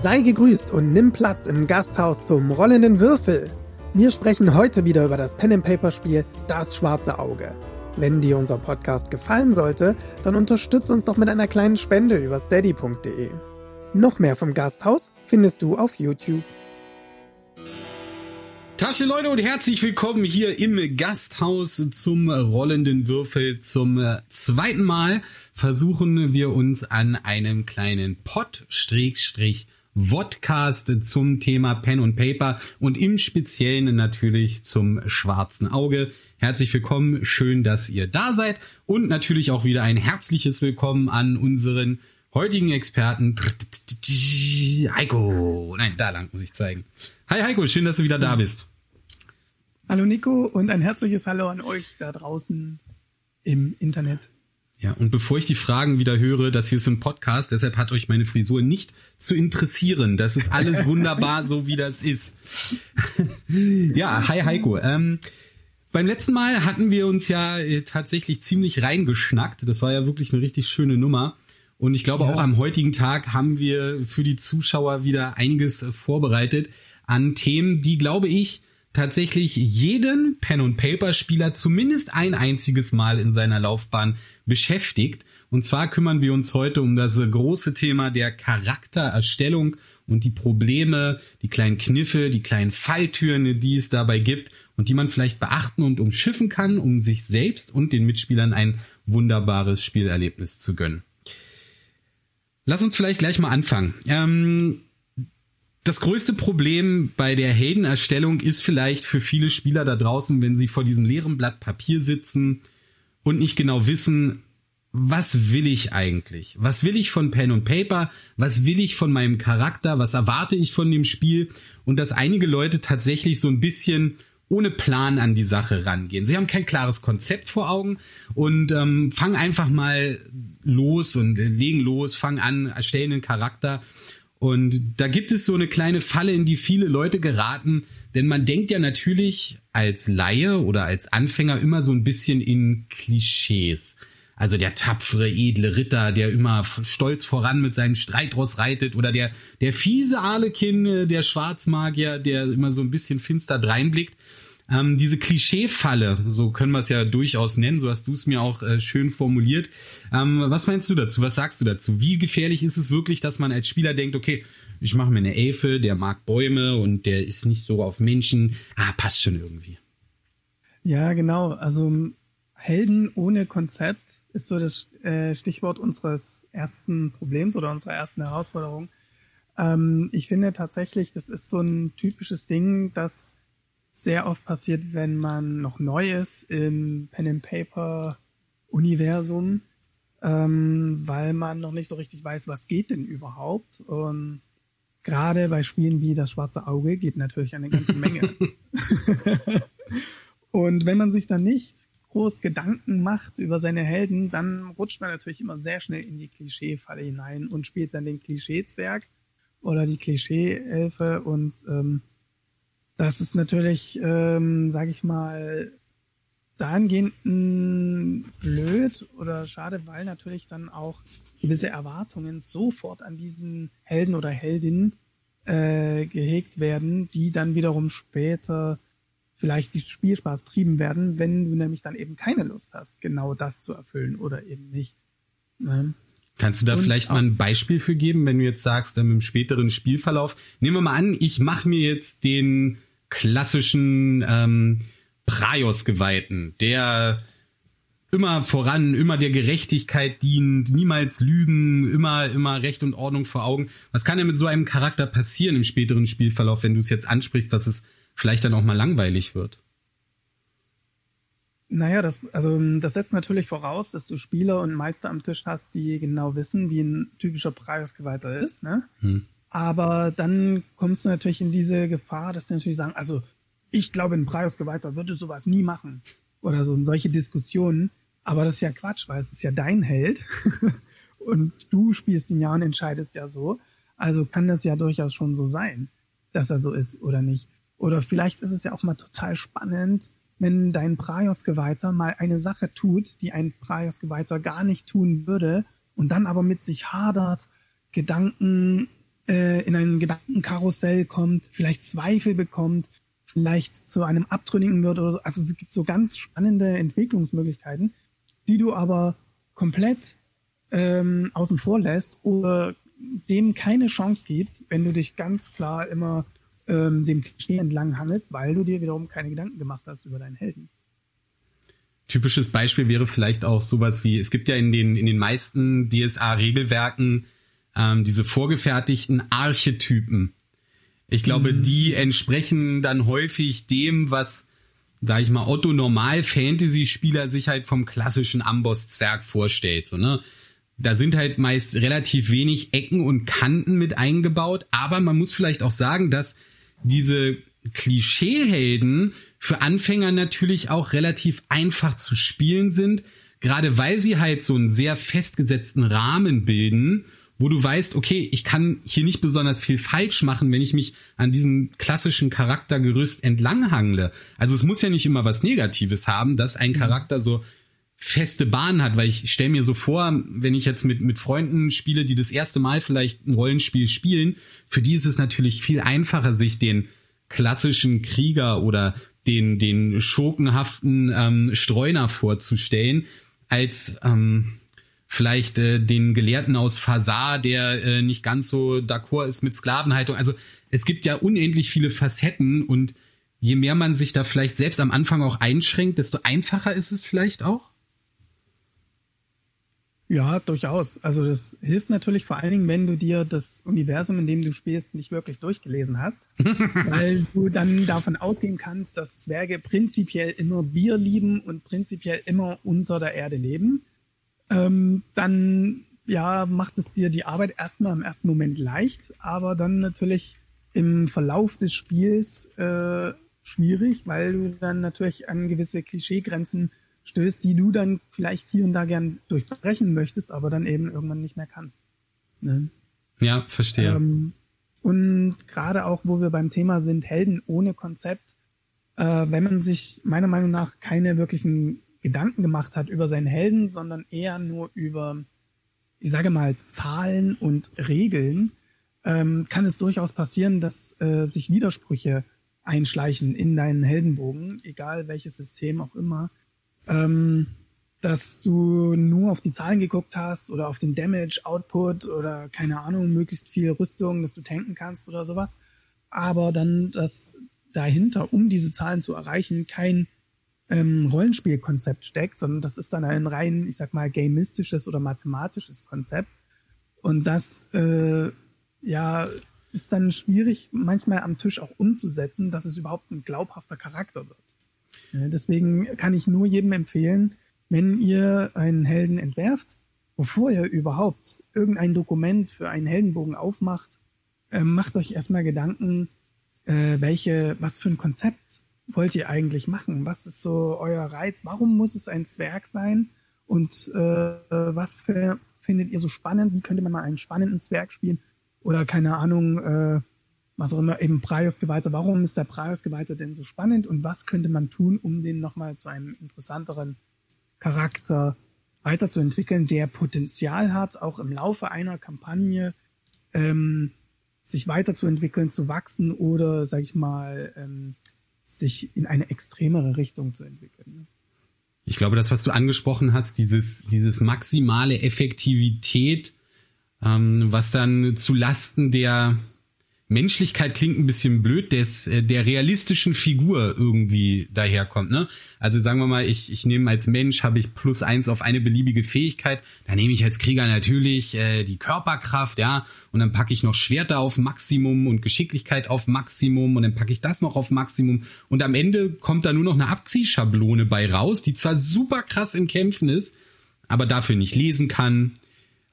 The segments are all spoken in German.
Sei gegrüßt und nimm Platz im Gasthaus zum rollenden Würfel. Wir sprechen heute wieder über das Pen and Paper Spiel Das schwarze Auge. Wenn dir unser Podcast gefallen sollte, dann unterstütz uns doch mit einer kleinen Spende über steady.de. Noch mehr vom Gasthaus findest du auf YouTube. Tasche Leute und herzlich willkommen hier im Gasthaus zum rollenden Würfel. Zum äh, zweiten Mal versuchen wir uns an einem kleinen Pod-Vodcast zum Thema Pen und Paper und im Speziellen natürlich zum schwarzen Auge. Herzlich willkommen, schön, dass ihr da seid und natürlich auch wieder ein herzliches Willkommen an unseren heutigen Experten Heiko. Nein, da lang muss ich zeigen. Hi Heiko, schön, dass du wieder da bist. Hallo Nico und ein herzliches Hallo an euch da draußen im Internet. Ja, und bevor ich die Fragen wieder höre, das hier ist ein Podcast, deshalb hat euch meine Frisur nicht zu interessieren. Das ist alles wunderbar, so wie das ist. ja, hi Heiko. Ähm, beim letzten Mal hatten wir uns ja äh, tatsächlich ziemlich reingeschnackt. Das war ja wirklich eine richtig schöne Nummer. Und ich glaube, ja. auch am heutigen Tag haben wir für die Zuschauer wieder einiges vorbereitet an Themen, die, glaube ich, tatsächlich jeden Pen- und Paper-Spieler zumindest ein einziges Mal in seiner Laufbahn beschäftigt. Und zwar kümmern wir uns heute um das große Thema der Charaktererstellung und die Probleme, die kleinen Kniffe, die kleinen Falltüren, die es dabei gibt und die man vielleicht beachten und umschiffen kann, um sich selbst und den Mitspielern ein wunderbares Spielerlebnis zu gönnen. Lass uns vielleicht gleich mal anfangen. Ähm, das größte Problem bei der Heldenerstellung ist vielleicht für viele Spieler da draußen, wenn sie vor diesem leeren Blatt Papier sitzen und nicht genau wissen, was will ich eigentlich? Was will ich von Pen und Paper? Was will ich von meinem Charakter? Was erwarte ich von dem Spiel? Und dass einige Leute tatsächlich so ein bisschen ohne Plan an die Sache rangehen. Sie haben kein klares Konzept vor Augen und ähm, fangen einfach mal los und äh, legen los, fangen an, erstellen einen Charakter. Und da gibt es so eine kleine Falle, in die viele Leute geraten, denn man denkt ja natürlich als Laie oder als Anfänger immer so ein bisschen in Klischees. Also der tapfere, edle Ritter, der immer stolz voran mit seinem Streitross reitet oder der, der fiese Arlekin, äh, der Schwarzmagier, der immer so ein bisschen finster dreinblickt. Ähm, diese Klischeefalle, so können wir es ja durchaus nennen, so hast du es mir auch äh, schön formuliert. Ähm, was meinst du dazu? Was sagst du dazu? Wie gefährlich ist es wirklich, dass man als Spieler denkt, okay, ich mache mir eine Elfe, der mag Bäume und der ist nicht so auf Menschen. Ah, passt schon irgendwie. Ja, genau. Also Helden ohne Konzept ist so das äh, Stichwort unseres ersten Problems oder unserer ersten Herausforderung. Ähm, ich finde tatsächlich, das ist so ein typisches Ding, das sehr oft passiert, wenn man noch neu ist im Pen and Paper Universum, ähm, weil man noch nicht so richtig weiß, was geht denn überhaupt. Und gerade bei Spielen wie das Schwarze Auge geht natürlich eine ganze Menge. Und wenn man sich dann nicht groß Gedanken macht über seine Helden, dann rutscht man natürlich immer sehr schnell in die Klischeefalle hinein und spielt dann den Klischeezwerg oder die Klischee-Elfe und ähm, das ist natürlich, ähm, sage ich mal, dahingehend blöd oder schade, weil natürlich dann auch gewisse Erwartungen sofort an diesen Helden oder Heldinnen äh, gehegt werden, die dann wiederum später vielleicht die Spielspaß trieben werden, wenn du nämlich dann eben keine Lust hast, genau das zu erfüllen oder eben nicht. Ne? Kannst du da Und vielleicht mal ein Beispiel für geben, wenn du jetzt sagst, dann im späteren Spielverlauf, nehmen wir mal an, ich mache mir jetzt den klassischen ähm, Praios-Geweihten, der immer voran, immer der Gerechtigkeit dient, niemals lügen, immer, immer Recht und Ordnung vor Augen. Was kann denn mit so einem Charakter passieren im späteren Spielverlauf, wenn du es jetzt ansprichst, dass es vielleicht dann auch mal langweilig wird? Naja, das, also, das setzt natürlich voraus, dass du Spieler und Meister am Tisch hast, die genau wissen, wie ein typischer Praios-Geweihter ist, ne? Hm. Aber dann kommst du natürlich in diese Gefahr, dass sie natürlich sagen, also ich glaube, ein Preisgeweihter würde sowas nie machen. Oder so solche Diskussionen. Aber das ist ja Quatsch, weil es ist ja dein Held. und du spielst ihn ja und entscheidest ja so. Also kann das ja durchaus schon so sein, dass er so ist oder nicht. Oder vielleicht ist es ja auch mal total spannend, wenn dein Praios-Geweihter mal eine Sache tut, die ein Praios-Geweihter gar nicht tun würde und dann aber mit sich hadert, Gedanken äh, in ein Gedankenkarussell kommt, vielleicht Zweifel bekommt, vielleicht zu einem Abtrünnigen wird oder so. Also es gibt so ganz spannende Entwicklungsmöglichkeiten, die du aber komplett ähm, außen vor lässt oder dem keine Chance gibt, wenn du dich ganz klar immer ähm, dem Klischee entlang hangelst, weil du dir wiederum keine Gedanken gemacht hast über deinen Helden. Typisches Beispiel wäre vielleicht auch sowas wie, es gibt ja in den, in den meisten DSA-Regelwerken ähm, diese vorgefertigten Archetypen. Ich glaube, mhm. die entsprechen dann häufig dem, was, sag ich mal, Otto Normal Fantasy-Spieler sich halt vom klassischen Amboss-Zwerg vorstellt. So, ne? Da sind halt meist relativ wenig Ecken und Kanten mit eingebaut, aber man muss vielleicht auch sagen, dass diese Klischeehelden für Anfänger natürlich auch relativ einfach zu spielen sind, gerade weil sie halt so einen sehr festgesetzten Rahmen bilden wo du weißt, okay, ich kann hier nicht besonders viel falsch machen, wenn ich mich an diesem klassischen Charaktergerüst entlanghangle. Also es muss ja nicht immer was Negatives haben, dass ein mhm. Charakter so feste Bahn hat, weil ich stelle mir so vor, wenn ich jetzt mit, mit Freunden spiele, die das erste Mal vielleicht ein Rollenspiel spielen, für die ist es natürlich viel einfacher, sich den klassischen Krieger oder den, den schurkenhaften ähm, Streuner vorzustellen, als ähm, vielleicht äh, den Gelehrten aus Fasar, der äh, nicht ganz so d'accord ist mit Sklavenhaltung. Also es gibt ja unendlich viele Facetten und je mehr man sich da vielleicht selbst am Anfang auch einschränkt, desto einfacher ist es vielleicht auch. Ja, durchaus. Also das hilft natürlich vor allen Dingen, wenn du dir das Universum, in dem du spielst, nicht wirklich durchgelesen hast, weil du dann davon ausgehen kannst, dass Zwerge prinzipiell immer Bier lieben und prinzipiell immer unter der Erde leben ähm, dann ja macht es dir die Arbeit erstmal im ersten Moment leicht, aber dann natürlich im Verlauf des Spiels äh, schwierig, weil du dann natürlich an gewisse Klischeegrenzen stößt, die du dann vielleicht hier und da gern durchbrechen möchtest, aber dann eben irgendwann nicht mehr kannst. Ne? Ja, verstehe. Ähm, und gerade auch, wo wir beim Thema sind, Helden ohne Konzept, äh, wenn man sich meiner Meinung nach keine wirklichen Gedanken gemacht hat über seinen Helden, sondern eher nur über, ich sage mal, Zahlen und Regeln, ähm, kann es durchaus passieren, dass äh, sich Widersprüche einschleichen in deinen Heldenbogen, egal welches System auch immer, ähm, dass du nur auf die Zahlen geguckt hast oder auf den Damage, Output oder keine Ahnung, möglichst viel Rüstung, dass du tanken kannst oder sowas, aber dann, dass dahinter, um diese Zahlen zu erreichen, kein ähm, Rollenspielkonzept steckt, sondern das ist dann ein rein, ich sag mal, gamistisches oder mathematisches Konzept. Und das äh, ja ist dann schwierig, manchmal am Tisch auch umzusetzen, dass es überhaupt ein glaubhafter Charakter wird. Deswegen kann ich nur jedem empfehlen, wenn ihr einen Helden entwerft, bevor ihr überhaupt irgendein Dokument für einen Heldenbogen aufmacht, äh, macht euch erstmal Gedanken, äh, welche, was für ein Konzept wollt ihr eigentlich machen? Was ist so euer Reiz? Warum muss es ein Zwerg sein? Und äh, was für, findet ihr so spannend? Wie könnte man mal einen spannenden Zwerg spielen? Oder keine Ahnung, äh, was auch immer, eben Praios-Geweihter. Warum ist der Praios-Geweihter denn so spannend? Und was könnte man tun, um den nochmal zu einem interessanteren Charakter weiterzuentwickeln, der Potenzial hat, auch im Laufe einer Kampagne ähm, sich weiterzuentwickeln, zu wachsen oder, sag ich mal, ähm, sich in eine extremere Richtung zu entwickeln. Ich glaube, das, was du angesprochen hast, dieses, dieses maximale Effektivität, ähm, was dann zu Lasten der, Menschlichkeit klingt ein bisschen blöd, des, äh, der realistischen Figur irgendwie daherkommt. Ne? Also sagen wir mal, ich, ich nehme als Mensch, habe ich plus eins auf eine beliebige Fähigkeit. Da nehme ich als Krieger natürlich äh, die Körperkraft, ja, und dann packe ich noch Schwerter auf Maximum und Geschicklichkeit auf Maximum und dann packe ich das noch auf Maximum. Und am Ende kommt da nur noch eine Abziehschablone bei raus, die zwar super krass in Kämpfen ist, aber dafür nicht lesen kann,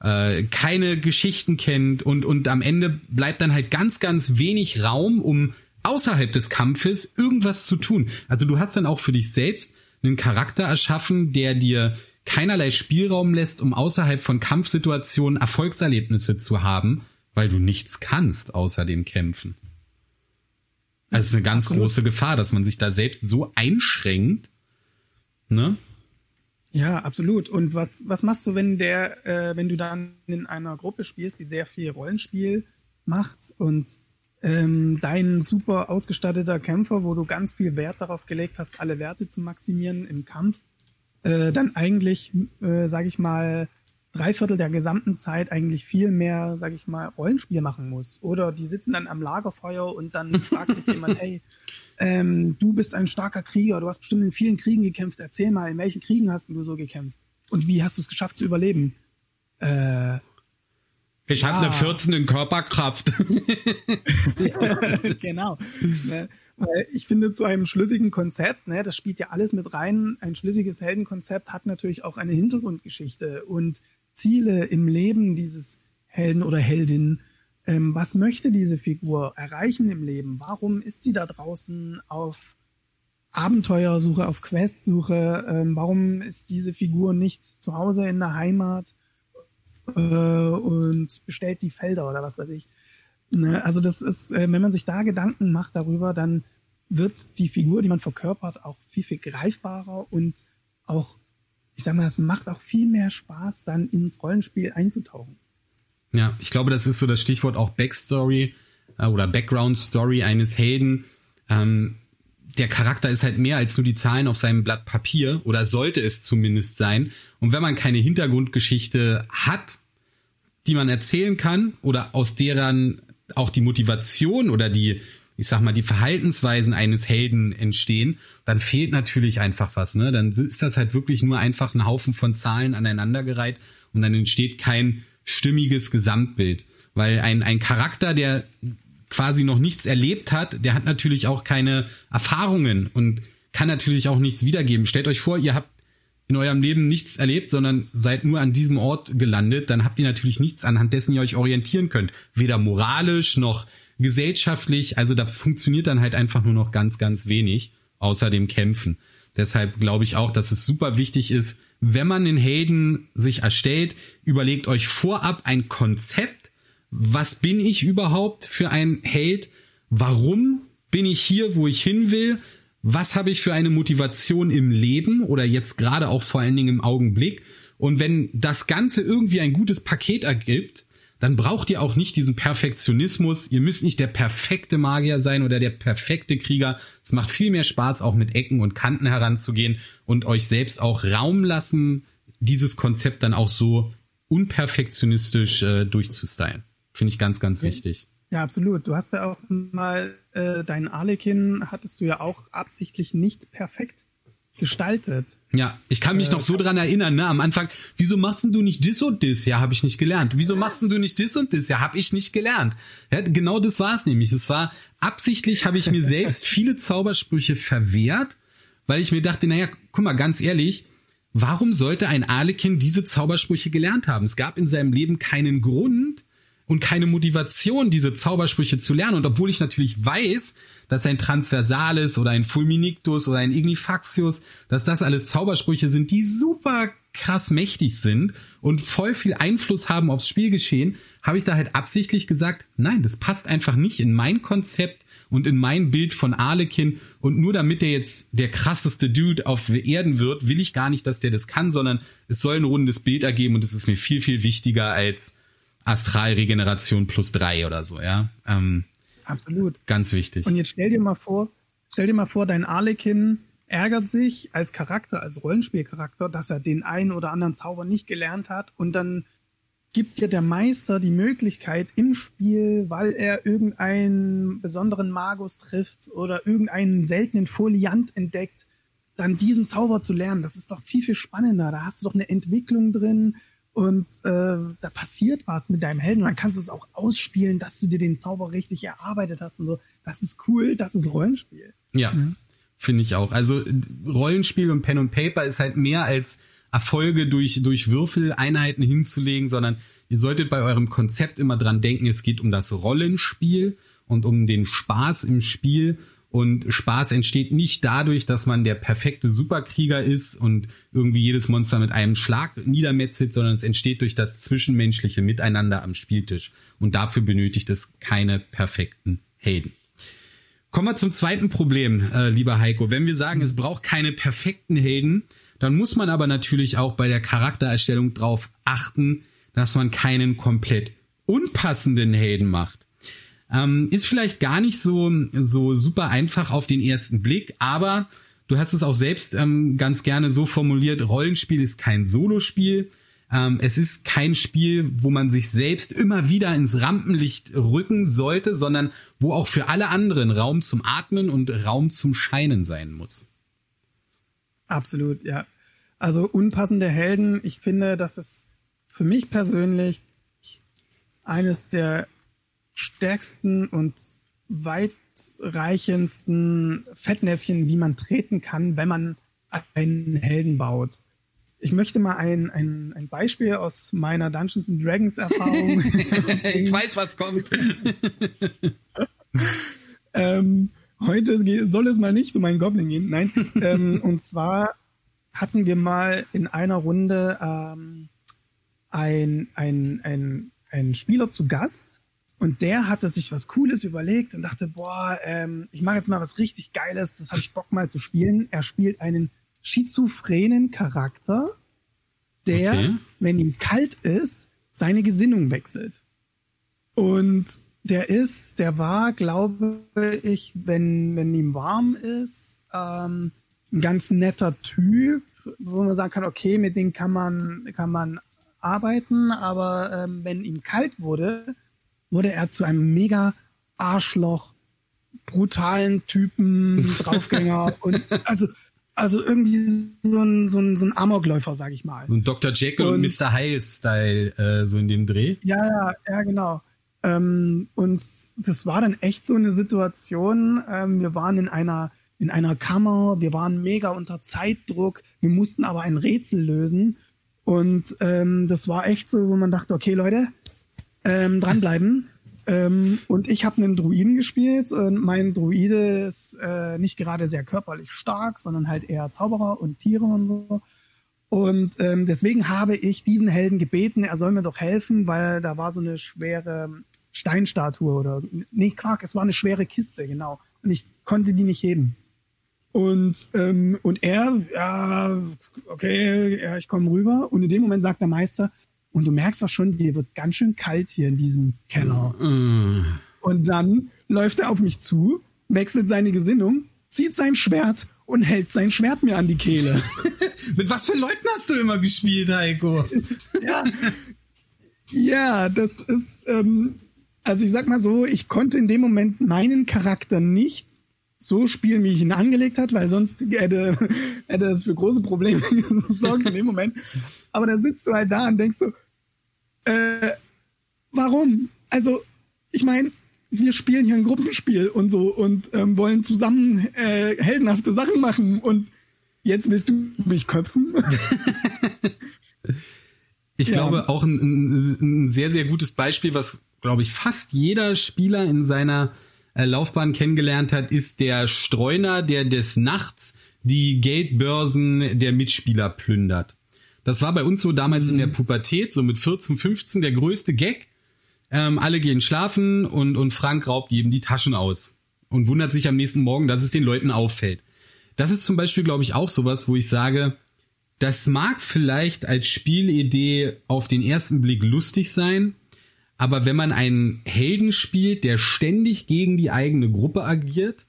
äh, keine Geschichten kennt und, und am Ende bleibt dann halt ganz, ganz wenig Raum, um außerhalb des Kampfes irgendwas zu tun. Also du hast dann auch für dich selbst einen Charakter erschaffen, der dir keinerlei Spielraum lässt, um außerhalb von Kampfsituationen Erfolgserlebnisse zu haben, weil du nichts kannst außer dem Kämpfen. Also es ist eine ganz Absolut. große Gefahr, dass man sich da selbst so einschränkt, ne? Ja, absolut. Und was, was machst du, wenn der, äh, wenn du dann in einer Gruppe spielst, die sehr viel Rollenspiel macht und ähm, dein super ausgestatteter Kämpfer, wo du ganz viel Wert darauf gelegt hast, alle Werte zu maximieren im Kampf, äh, dann eigentlich, äh, sage ich mal, drei Viertel der gesamten Zeit eigentlich viel mehr, sag ich mal, Rollenspiel machen muss. Oder die sitzen dann am Lagerfeuer und dann fragt dich jemand, hey, ähm, du bist ein starker Krieger, du hast bestimmt in vielen Kriegen gekämpft, erzähl mal, in welchen Kriegen hast du so gekämpft? Und wie hast du es geschafft zu überleben? Äh, ich habe eine 14 in Körperkraft. genau. Ne? Ich finde, zu einem schlüssigen Konzept, ne, das spielt ja alles mit rein, ein schlüssiges Heldenkonzept hat natürlich auch eine Hintergrundgeschichte und Ziele im Leben dieses Helden oder Heldin. Ähm, was möchte diese Figur erreichen im Leben? Warum ist sie da draußen auf Abenteuersuche, auf Questsuche? Ähm, warum ist diese Figur nicht zu Hause in der Heimat äh, und bestellt die Felder oder was weiß ich? Ne? Also das ist, äh, wenn man sich da Gedanken macht darüber, dann wird die Figur, die man verkörpert, auch viel, viel greifbarer und auch ich sag mal, es macht auch viel mehr Spaß, dann ins Rollenspiel einzutauchen. Ja, ich glaube, das ist so das Stichwort auch Backstory äh, oder Background Story eines Helden. Ähm, der Charakter ist halt mehr als nur die Zahlen auf seinem Blatt Papier oder sollte es zumindest sein. Und wenn man keine Hintergrundgeschichte hat, die man erzählen kann oder aus deren auch die Motivation oder die ich sag mal, die Verhaltensweisen eines Helden entstehen, dann fehlt natürlich einfach was, ne? Dann ist das halt wirklich nur einfach ein Haufen von Zahlen aneinandergereiht und dann entsteht kein stimmiges Gesamtbild. Weil ein, ein Charakter, der quasi noch nichts erlebt hat, der hat natürlich auch keine Erfahrungen und kann natürlich auch nichts wiedergeben. Stellt euch vor, ihr habt in eurem Leben nichts erlebt, sondern seid nur an diesem Ort gelandet, dann habt ihr natürlich nichts anhand dessen ihr euch orientieren könnt. Weder moralisch noch gesellschaftlich, also da funktioniert dann halt einfach nur noch ganz, ganz wenig, außer dem Kämpfen. Deshalb glaube ich auch, dass es super wichtig ist, wenn man den Helden sich erstellt, überlegt euch vorab ein Konzept. Was bin ich überhaupt für ein Held? Warum bin ich hier, wo ich hin will? Was habe ich für eine Motivation im Leben oder jetzt gerade auch vor allen Dingen im Augenblick? Und wenn das Ganze irgendwie ein gutes Paket ergibt, dann braucht ihr auch nicht diesen Perfektionismus. Ihr müsst nicht der perfekte Magier sein oder der perfekte Krieger. Es macht viel mehr Spaß, auch mit Ecken und Kanten heranzugehen und euch selbst auch Raum lassen, dieses Konzept dann auch so unperfektionistisch äh, durchzustylen. Finde ich ganz, ganz wichtig. Ja, absolut. Du hast ja auch mal äh, deinen Arlekin hattest du ja auch absichtlich nicht perfekt gestaltet. Ja, ich kann mich äh, noch so dran erinnern, ne, am Anfang, wieso machst du nicht dis und dis? Ja, habe ich nicht gelernt. Wieso machst du nicht dis und dis? Ja, habe ich nicht gelernt. Ja, genau das war es nämlich. Es war absichtlich habe ich mir selbst viele Zaubersprüche verwehrt, weil ich mir dachte, naja, guck mal, ganz ehrlich, warum sollte ein Arlekin diese Zaubersprüche gelernt haben? Es gab in seinem Leben keinen Grund, und keine Motivation, diese Zaubersprüche zu lernen. Und obwohl ich natürlich weiß, dass ein Transversales oder ein Fulminictus oder ein Ignifaxius, dass das alles Zaubersprüche sind, die super krass mächtig sind und voll viel Einfluss haben aufs Spielgeschehen, habe ich da halt absichtlich gesagt, nein, das passt einfach nicht in mein Konzept und in mein Bild von Arlekin und nur damit der jetzt der krasseste Dude auf Erden wird, will ich gar nicht, dass der das kann, sondern es soll ein rundes Bild ergeben und es ist mir viel, viel wichtiger als Astralregeneration plus drei oder so, ja. Ähm, Absolut. Ganz wichtig. Und jetzt stell dir mal vor, stell dir mal vor, dein Arlekin ärgert sich als Charakter, als Rollenspielcharakter, dass er den einen oder anderen Zauber nicht gelernt hat und dann gibt dir der Meister die Möglichkeit im Spiel, weil er irgendeinen besonderen Magus trifft oder irgendeinen seltenen Foliant entdeckt, dann diesen Zauber zu lernen. Das ist doch viel, viel spannender. Da hast du doch eine Entwicklung drin und äh, da passiert was mit deinem Helden und dann kannst du es auch ausspielen, dass du dir den Zauber richtig erarbeitet hast und so. Das ist cool, das ist Rollenspiel. Ja, mhm. finde ich auch. Also Rollenspiel und Pen und Paper ist halt mehr als Erfolge durch, durch Würfeleinheiten hinzulegen, sondern ihr solltet bei eurem Konzept immer dran denken, es geht um das Rollenspiel und um den Spaß im Spiel und Spaß entsteht nicht dadurch, dass man der perfekte Superkrieger ist und irgendwie jedes Monster mit einem Schlag niedermetzelt, sondern es entsteht durch das zwischenmenschliche Miteinander am Spieltisch. Und dafür benötigt es keine perfekten Helden. Kommen wir zum zweiten Problem, äh, lieber Heiko. Wenn wir sagen, es braucht keine perfekten Helden, dann muss man aber natürlich auch bei der Charaktererstellung darauf achten, dass man keinen komplett unpassenden Helden macht. Ähm, ist vielleicht gar nicht so, so super einfach auf den ersten Blick, aber du hast es auch selbst ähm, ganz gerne so formuliert, Rollenspiel ist kein Solospiel. Ähm, es ist kein Spiel, wo man sich selbst immer wieder ins Rampenlicht rücken sollte, sondern wo auch für alle anderen Raum zum Atmen und Raum zum Scheinen sein muss. Absolut, ja. Also unpassende Helden, ich finde, das ist für mich persönlich eines der stärksten und weitreichendsten Fettnäpfchen, die man treten kann, wenn man einen Helden baut. Ich möchte mal ein, ein, ein Beispiel aus meiner Dungeons and Dragons Erfahrung. ich weiß, was kommt. ähm, heute soll es mal nicht um einen Goblin gehen. Nein. ähm, und zwar hatten wir mal in einer Runde ähm, ein, ein, ein, ein Spieler zu Gast und der hatte sich was Cooles überlegt und dachte, boah, ähm, ich mache jetzt mal was richtig Geiles, das habe ich Bock mal zu spielen. Er spielt einen schizophrenen Charakter, der, okay. wenn ihm kalt ist, seine Gesinnung wechselt. Und der ist, der war, glaube ich, wenn, wenn ihm warm ist, ähm, ein ganz netter Typ, wo man sagen kann, okay, mit dem kann man, kann man arbeiten, aber ähm, wenn ihm kalt wurde, wurde er zu einem mega Arschloch, brutalen Typen, Draufgänger und also also irgendwie so ein, so ein, so ein Amokläufer, sag ich mal. Und Dr. Jekyll und, und Mr. Hyde-Style, äh, so in dem Dreh. Ja, ja, ja, genau. Ähm, und das war dann echt so eine Situation. Ähm, wir waren in einer, in einer Kammer, wir waren mega unter Zeitdruck, wir mussten aber ein Rätsel lösen. Und ähm, das war echt so, wo man dachte, okay, Leute, ähm, dranbleiben. Ähm, und ich habe einen Druiden gespielt und mein Druide ist äh, nicht gerade sehr körperlich stark, sondern halt eher Zauberer und Tiere und so. Und ähm, deswegen habe ich diesen Helden gebeten, er soll mir doch helfen, weil da war so eine schwere Steinstatue oder nee, Quark, es war eine schwere Kiste, genau. Und ich konnte die nicht heben. Und, ähm, und er, ja, okay, ja, ich komme rüber. Und in dem Moment sagt der Meister, und du merkst doch schon, dir wird ganz schön kalt hier in diesem Keller. Mm. Und dann läuft er auf mich zu, wechselt seine Gesinnung, zieht sein Schwert und hält sein Schwert mir an die Kehle. Mit was für Leuten hast du immer gespielt, Heiko? ja. Ja, das ist, ähm, also ich sag mal so, ich konnte in dem Moment meinen Charakter nicht so spielen, wie ich ihn angelegt hat, weil sonst hätte, hätte das für große Probleme gesorgt in dem Moment. Aber da sitzt du halt da und denkst so, äh, warum? Also, ich meine, wir spielen hier ein Gruppenspiel und so und ähm, wollen zusammen äh, heldenhafte Sachen machen und jetzt willst du mich köpfen? ich ja. glaube auch ein, ein, sehr, sehr gutes Beispiel, was, glaube ich, fast jeder Spieler in seiner äh, Laufbahn kennengelernt hat, ist der Streuner, der des Nachts die Geldbörsen der Mitspieler plündert. Das war bei uns so damals mhm. in der mhm. Pubertät, so mit 14, 15 der größte Gag. Ähm, alle gehen schlafen und, und Frank raubt jedem die Taschen aus und wundert sich am nächsten Morgen, dass es den Leuten auffällt. Das ist zum Beispiel, glaube ich, auch sowas, wo ich sage, das mag vielleicht als Spielidee auf den ersten Blick lustig sein, aber wenn man einen Helden spielt, der ständig gegen die eigene Gruppe agiert,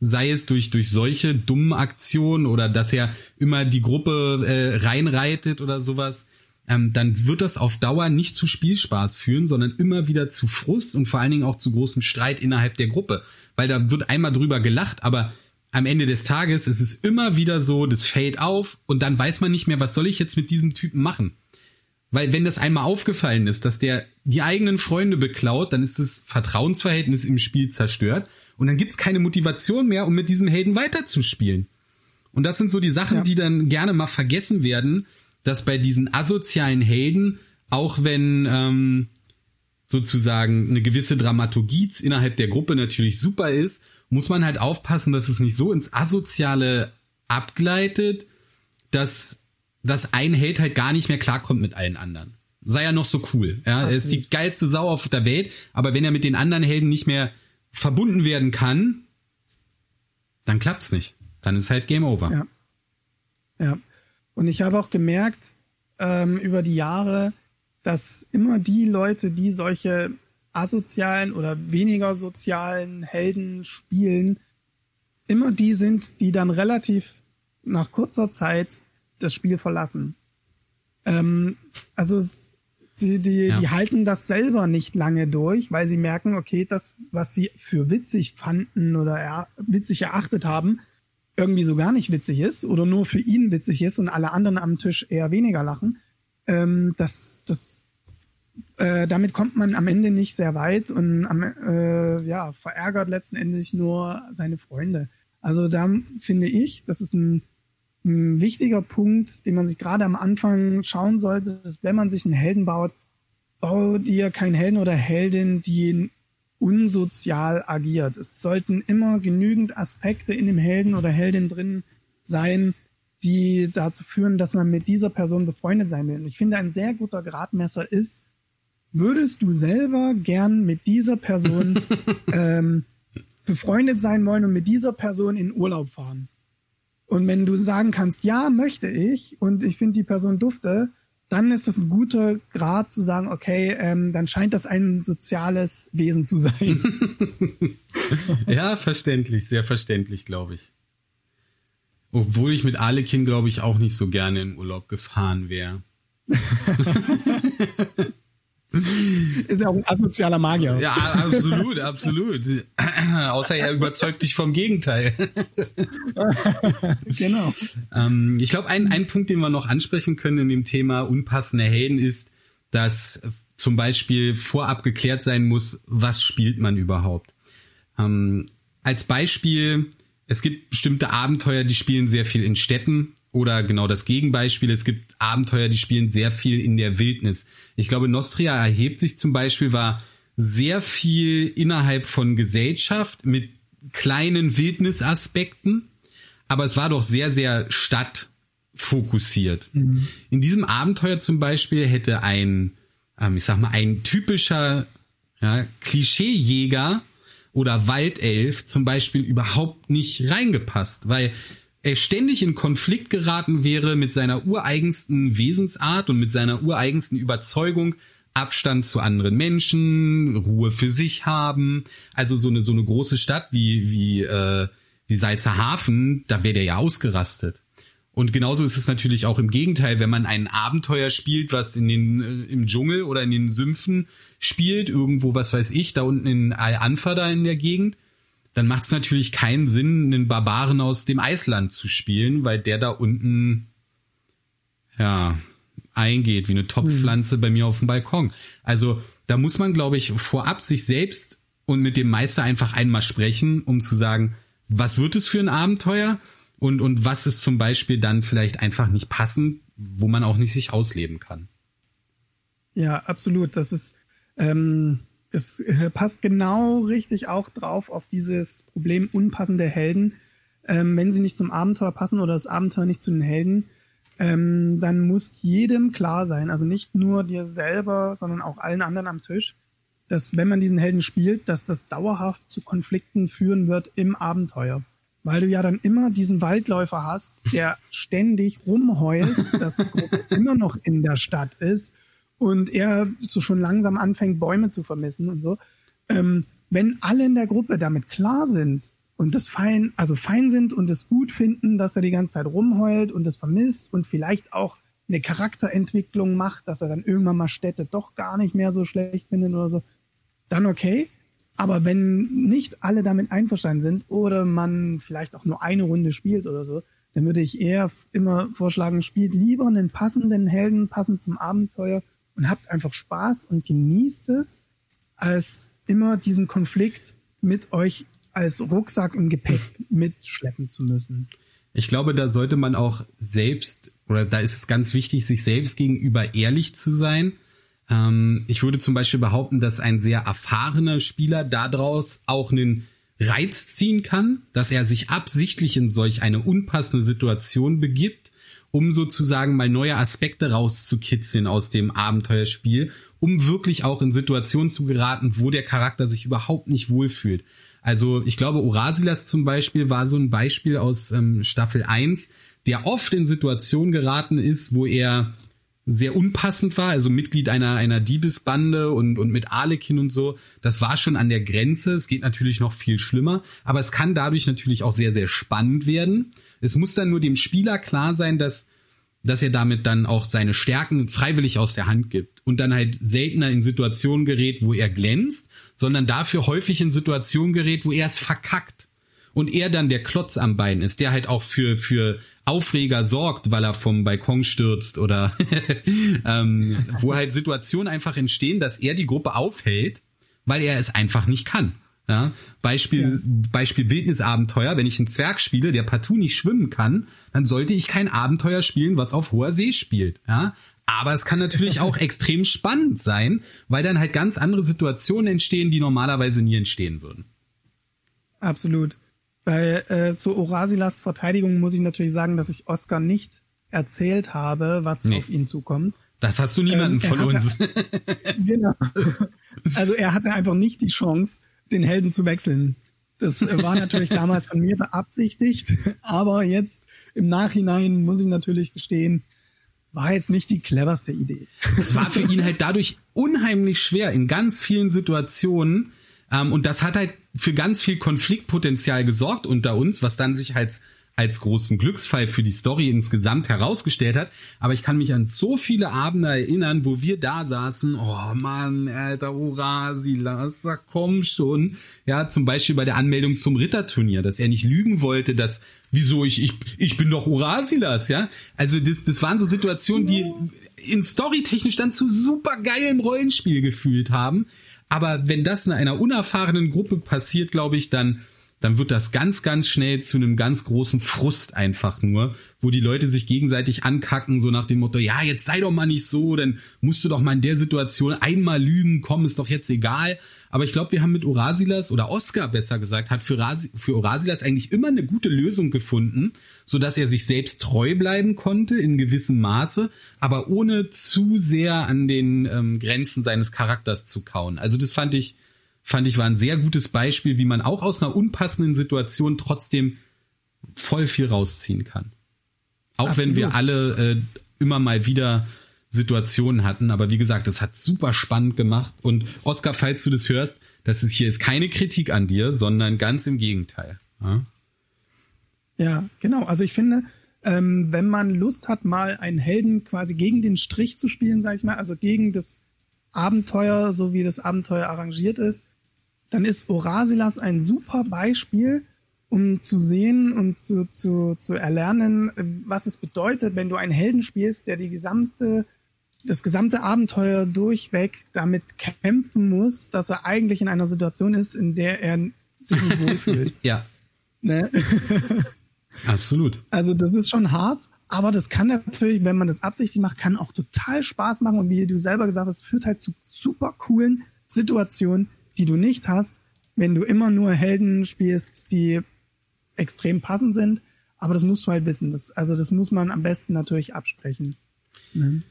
sei es durch, durch solche dummen Aktionen oder dass er immer die Gruppe äh, reinreitet oder sowas, ähm, dann wird das auf Dauer nicht zu Spielspaß führen, sondern immer wieder zu Frust und vor allen Dingen auch zu großem Streit innerhalb der Gruppe. Weil da wird einmal drüber gelacht, aber am Ende des Tages ist es immer wieder so, das fällt auf und dann weiß man nicht mehr, was soll ich jetzt mit diesem Typen machen. Weil wenn das einmal aufgefallen ist, dass der die eigenen Freunde beklaut, dann ist das Vertrauensverhältnis im Spiel zerstört und dann gibt's keine Motivation mehr, um mit diesem Helden weiterzuspielen. Und das sind so die Sachen, ja. die dann gerne mal vergessen werden, dass bei diesen asozialen Helden, auch wenn ähm, sozusagen eine gewisse Dramaturgie innerhalb der Gruppe natürlich super ist, muss man halt aufpassen, dass es nicht so ins Asoziale abgleitet, dass, dass ein Held halt gar nicht mehr klarkommt mit allen anderen. Sei ja noch so cool. Ja? Er ist die geilste Sau auf der Welt, aber wenn er mit den anderen Helden nicht mehr verbunden werden kann, dann klappt's nicht. Dann ist halt Game Over. Ja. Ja. Und ich habe auch gemerkt ähm, über die Jahre, dass immer die Leute, die solche asozialen oder weniger sozialen Helden spielen, immer die sind, die dann relativ nach kurzer Zeit das Spiel verlassen. Ähm, also die, die, ja. die halten das selber nicht lange durch, weil sie merken, okay, das, was sie für witzig fanden oder er, witzig erachtet haben, irgendwie so gar nicht witzig ist oder nur für ihn witzig ist und alle anderen am Tisch eher weniger lachen. Ähm, das, das, äh, damit kommt man am Ende nicht sehr weit und am, äh, ja, verärgert letzten Endes nur seine Freunde. Also da finde ich, das ist ein ein wichtiger Punkt, den man sich gerade am Anfang schauen sollte, ist, wenn man sich einen Helden baut, baut ihr keinen Helden oder Heldin, die unsozial agiert. Es sollten immer genügend Aspekte in dem Helden oder Heldin drin sein, die dazu führen, dass man mit dieser Person befreundet sein will. Und ich finde, ein sehr guter Gradmesser ist, würdest du selber gern mit dieser Person ähm, befreundet sein wollen und mit dieser Person in Urlaub fahren? Und wenn du sagen kannst, ja, möchte ich und ich finde die Person dufte, dann ist das ein guter Grad zu sagen, okay, ähm, dann scheint das ein soziales Wesen zu sein. ja, verständlich, sehr verständlich, glaube ich. Obwohl ich mit Alekin, glaube ich, auch nicht so gerne in Urlaub gefahren wäre. Ist ja auch ein asozialer Magier. Ja, absolut, absolut. Außer er überzeugt dich vom Gegenteil. genau. Ähm, ich glaube, ein, ein Punkt, den wir noch ansprechen können in dem Thema unpassende Helden ist, dass zum Beispiel vorab geklärt sein muss, was spielt man überhaupt. Ähm, als Beispiel, es gibt bestimmte Abenteuer, die spielen sehr viel in Städten oder genau das Gegenbeispiel, es gibt Abenteuer, die spielen sehr viel in der Wildnis. Ich glaube, Nostria erhebt sich zum Beispiel, war sehr viel innerhalb von Gesellschaft mit kleinen Wildnisaspekten, aber es war doch sehr, sehr stadtfokussiert. Mhm. In diesem Abenteuer zum Beispiel hätte ein, ähm, ich sag mal, ein typischer ja, Klischeejäger oder Waldelf zum Beispiel überhaupt nicht reingepasst, weil ständig in Konflikt geraten wäre mit seiner ureigensten Wesensart und mit seiner ureigensten Überzeugung, Abstand zu anderen Menschen, Ruhe für sich haben. Also so eine so eine große Stadt wie wie äh, wie Salzerhafen, da wäre der ja ausgerastet. Und genauso ist es natürlich auch im Gegenteil, wenn man ein Abenteuer spielt, was in den äh, im Dschungel oder in den Sümpfen spielt, irgendwo was weiß ich, da unten in Al-Anfa da in der Gegend dann macht es natürlich keinen Sinn, einen Barbaren aus dem Eisland zu spielen, weil der da unten ja eingeht wie eine Topfpflanze hm. bei mir auf dem Balkon. Also da muss man, glaube ich, vorab sich selbst und mit dem Meister einfach einmal sprechen, um zu sagen, was wird es für ein Abenteuer und, und was ist zum Beispiel dann vielleicht einfach nicht passend, wo man auch nicht sich ausleben kann. Ja, absolut. Das ist, ähm, das äh, passt genau richtig auch drauf auf dieses Problem unpassende Helden. Ähm, wenn sie nicht zum Abenteuer passen oder das Abenteuer nicht zu den Helden, ähm, dann muss jedem klar sein, also nicht nur dir selber, sondern auch allen anderen am Tisch, dass wenn man diesen Helden spielt, dass das dauerhaft zu Konflikten führen wird im Abenteuer. Weil du ja dann immer diesen Waldläufer hast, der ständig rumheult, dass die Gruppe immer noch in der Stadt ist und er so schon langsam anfängt, Bäume zu vermissen und so. Ähm, wenn alle in der Gruppe damit klar sind und das fein, also fein sind und es gut finden, dass er die ganze Zeit rumheult und es vermisst und vielleicht auch eine Charakterentwicklung macht, dass er dann irgendwann mal Städte doch gar nicht mehr so schlecht findet oder so, dann okay. Aber wenn nicht alle damit einverstanden sind oder man vielleicht auch nur eine Runde spielt oder so, dann würde ich eher immer vorschlagen, spielt lieber einen passenden Helden, passend zum Abenteuer und habt einfach Spaß und genießt es, als immer diesen Konflikt mit euch als Rucksack im Gepäck mitschleppen zu müssen. Ich glaube, da sollte man auch selbst, oder da ist es ganz wichtig, sich selbst gegenüber ehrlich zu sein. Ähm, ich würde zum Beispiel behaupten, dass ein sehr erfahrener Spieler daraus auch einen Reiz ziehen kann, dass er sich absichtlich in solch eine unpassende Situation begibt um sozusagen mal neue Aspekte rauszukitzeln aus dem Abenteuerspiel, um wirklich auch in Situationen zu geraten, wo der Charakter sich überhaupt nicht wohlfühlt. Also ich glaube, Orasilas zum Beispiel war so ein Beispiel aus ähm, Staffel 1, der oft in Situationen geraten ist, wo er sehr unpassend war, also Mitglied einer, einer Diebesbande und, und mit Alekin und so. Das war schon an der Grenze. Es geht natürlich noch viel schlimmer, aber es kann dadurch natürlich auch sehr, sehr spannend werden. Es muss dann nur dem Spieler klar sein, dass, dass er damit dann auch seine Stärken freiwillig aus der Hand gibt und dann halt seltener in Situationen gerät, wo er glänzt, sondern dafür häufig in Situationen gerät, wo er es verkackt und er dann der Klotz am Bein ist, der halt auch für, für Aufreger sorgt, weil er vom Balkon stürzt oder ähm, wo halt Situationen einfach entstehen, dass er die Gruppe aufhält, weil er es einfach nicht kann. Ja, Beispiel, ja. Beispiel Wildnisabenteuer. Wenn ich einen Zwerg spiele, der partout nicht schwimmen kann, dann sollte ich kein Abenteuer spielen, was auf hoher See spielt. Ja, aber es kann natürlich auch extrem spannend sein, weil dann halt ganz andere Situationen entstehen, die normalerweise nie entstehen würden. Absolut. Bei, äh, zu Orasilas Verteidigung muss ich natürlich sagen, dass ich Oscar nicht erzählt habe, was nee. auf ihn zukommt. Das hast du niemanden ähm, von hatte, uns. genau. Also er hatte einfach nicht die Chance, den Helden zu wechseln. Das war natürlich damals von mir beabsichtigt, aber jetzt im Nachhinein muss ich natürlich gestehen, war jetzt nicht die cleverste Idee. Es war für ihn halt dadurch unheimlich schwer in ganz vielen Situationen ähm, und das hat halt für ganz viel Konfliktpotenzial gesorgt unter uns, was dann sich halt als großen Glücksfall für die Story insgesamt herausgestellt hat. Aber ich kann mich an so viele Abende erinnern, wo wir da saßen, oh Mann, alter Urasilas, komm schon. Ja, zum Beispiel bei der Anmeldung zum Ritterturnier, dass er nicht lügen wollte, dass, wieso ich, ich, ich bin doch Urasilas, ja. Also das, das waren so Situationen, die in storytechnisch dann zu super geilem Rollenspiel gefühlt haben aber wenn das in einer unerfahrenen Gruppe passiert, glaube ich, dann dann wird das ganz, ganz schnell zu einem ganz großen Frust einfach nur, wo die Leute sich gegenseitig ankacken, so nach dem Motto, ja, jetzt sei doch mal nicht so, dann musst du doch mal in der Situation einmal lügen, komm, ist doch jetzt egal. Aber ich glaube, wir haben mit Orasilas oder Oscar besser gesagt, hat für, Rasi, für Orasilas eigentlich immer eine gute Lösung gefunden, so dass er sich selbst treu bleiben konnte in gewissem Maße, aber ohne zu sehr an den ähm, Grenzen seines Charakters zu kauen. Also das fand ich, fand ich, war ein sehr gutes Beispiel, wie man auch aus einer unpassenden Situation trotzdem voll viel rausziehen kann. Auch Absolut. wenn wir alle äh, immer mal wieder Situationen hatten, aber wie gesagt, es hat super spannend gemacht und Oscar, falls du das hörst, das ist hier ist keine Kritik an dir, sondern ganz im Gegenteil. Ja, ja genau. Also ich finde, ähm, wenn man Lust hat, mal einen Helden quasi gegen den Strich zu spielen, sag ich mal, also gegen das Abenteuer, so wie das Abenteuer arrangiert ist, dann ist Orasilas ein super Beispiel, um zu sehen und zu, zu, zu erlernen, was es bedeutet, wenn du einen Helden spielst, der die gesamte, das gesamte Abenteuer durchweg damit kämpfen muss, dass er eigentlich in einer Situation ist, in der er sich nicht wohlfühlt. ja. Ne? Absolut. Also das ist schon hart, aber das kann natürlich, wenn man das absichtlich macht, kann auch total Spaß machen und wie du selber gesagt hast, führt halt zu super coolen Situationen, die du nicht hast, wenn du immer nur Helden spielst, die extrem passend sind. Aber das musst du halt wissen. Das, also das muss man am besten natürlich absprechen. Ne?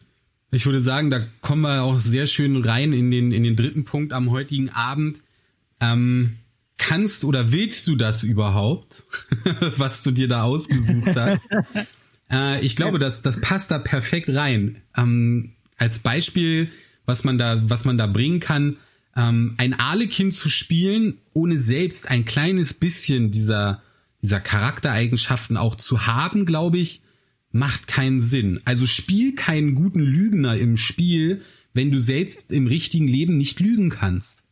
Ich würde sagen, da kommen wir auch sehr schön rein in den, in den dritten Punkt am heutigen Abend. Ähm, kannst oder willst du das überhaupt, was du dir da ausgesucht hast? äh, ich glaube, das, das passt da perfekt rein. Ähm, als Beispiel, was man da, was man da bringen kann, ähm, ein Arlekin zu spielen, ohne selbst ein kleines bisschen dieser, dieser Charaktereigenschaften auch zu haben, glaube ich, macht keinen Sinn. Also spiel keinen guten Lügner im Spiel, wenn du selbst im richtigen Leben nicht lügen kannst.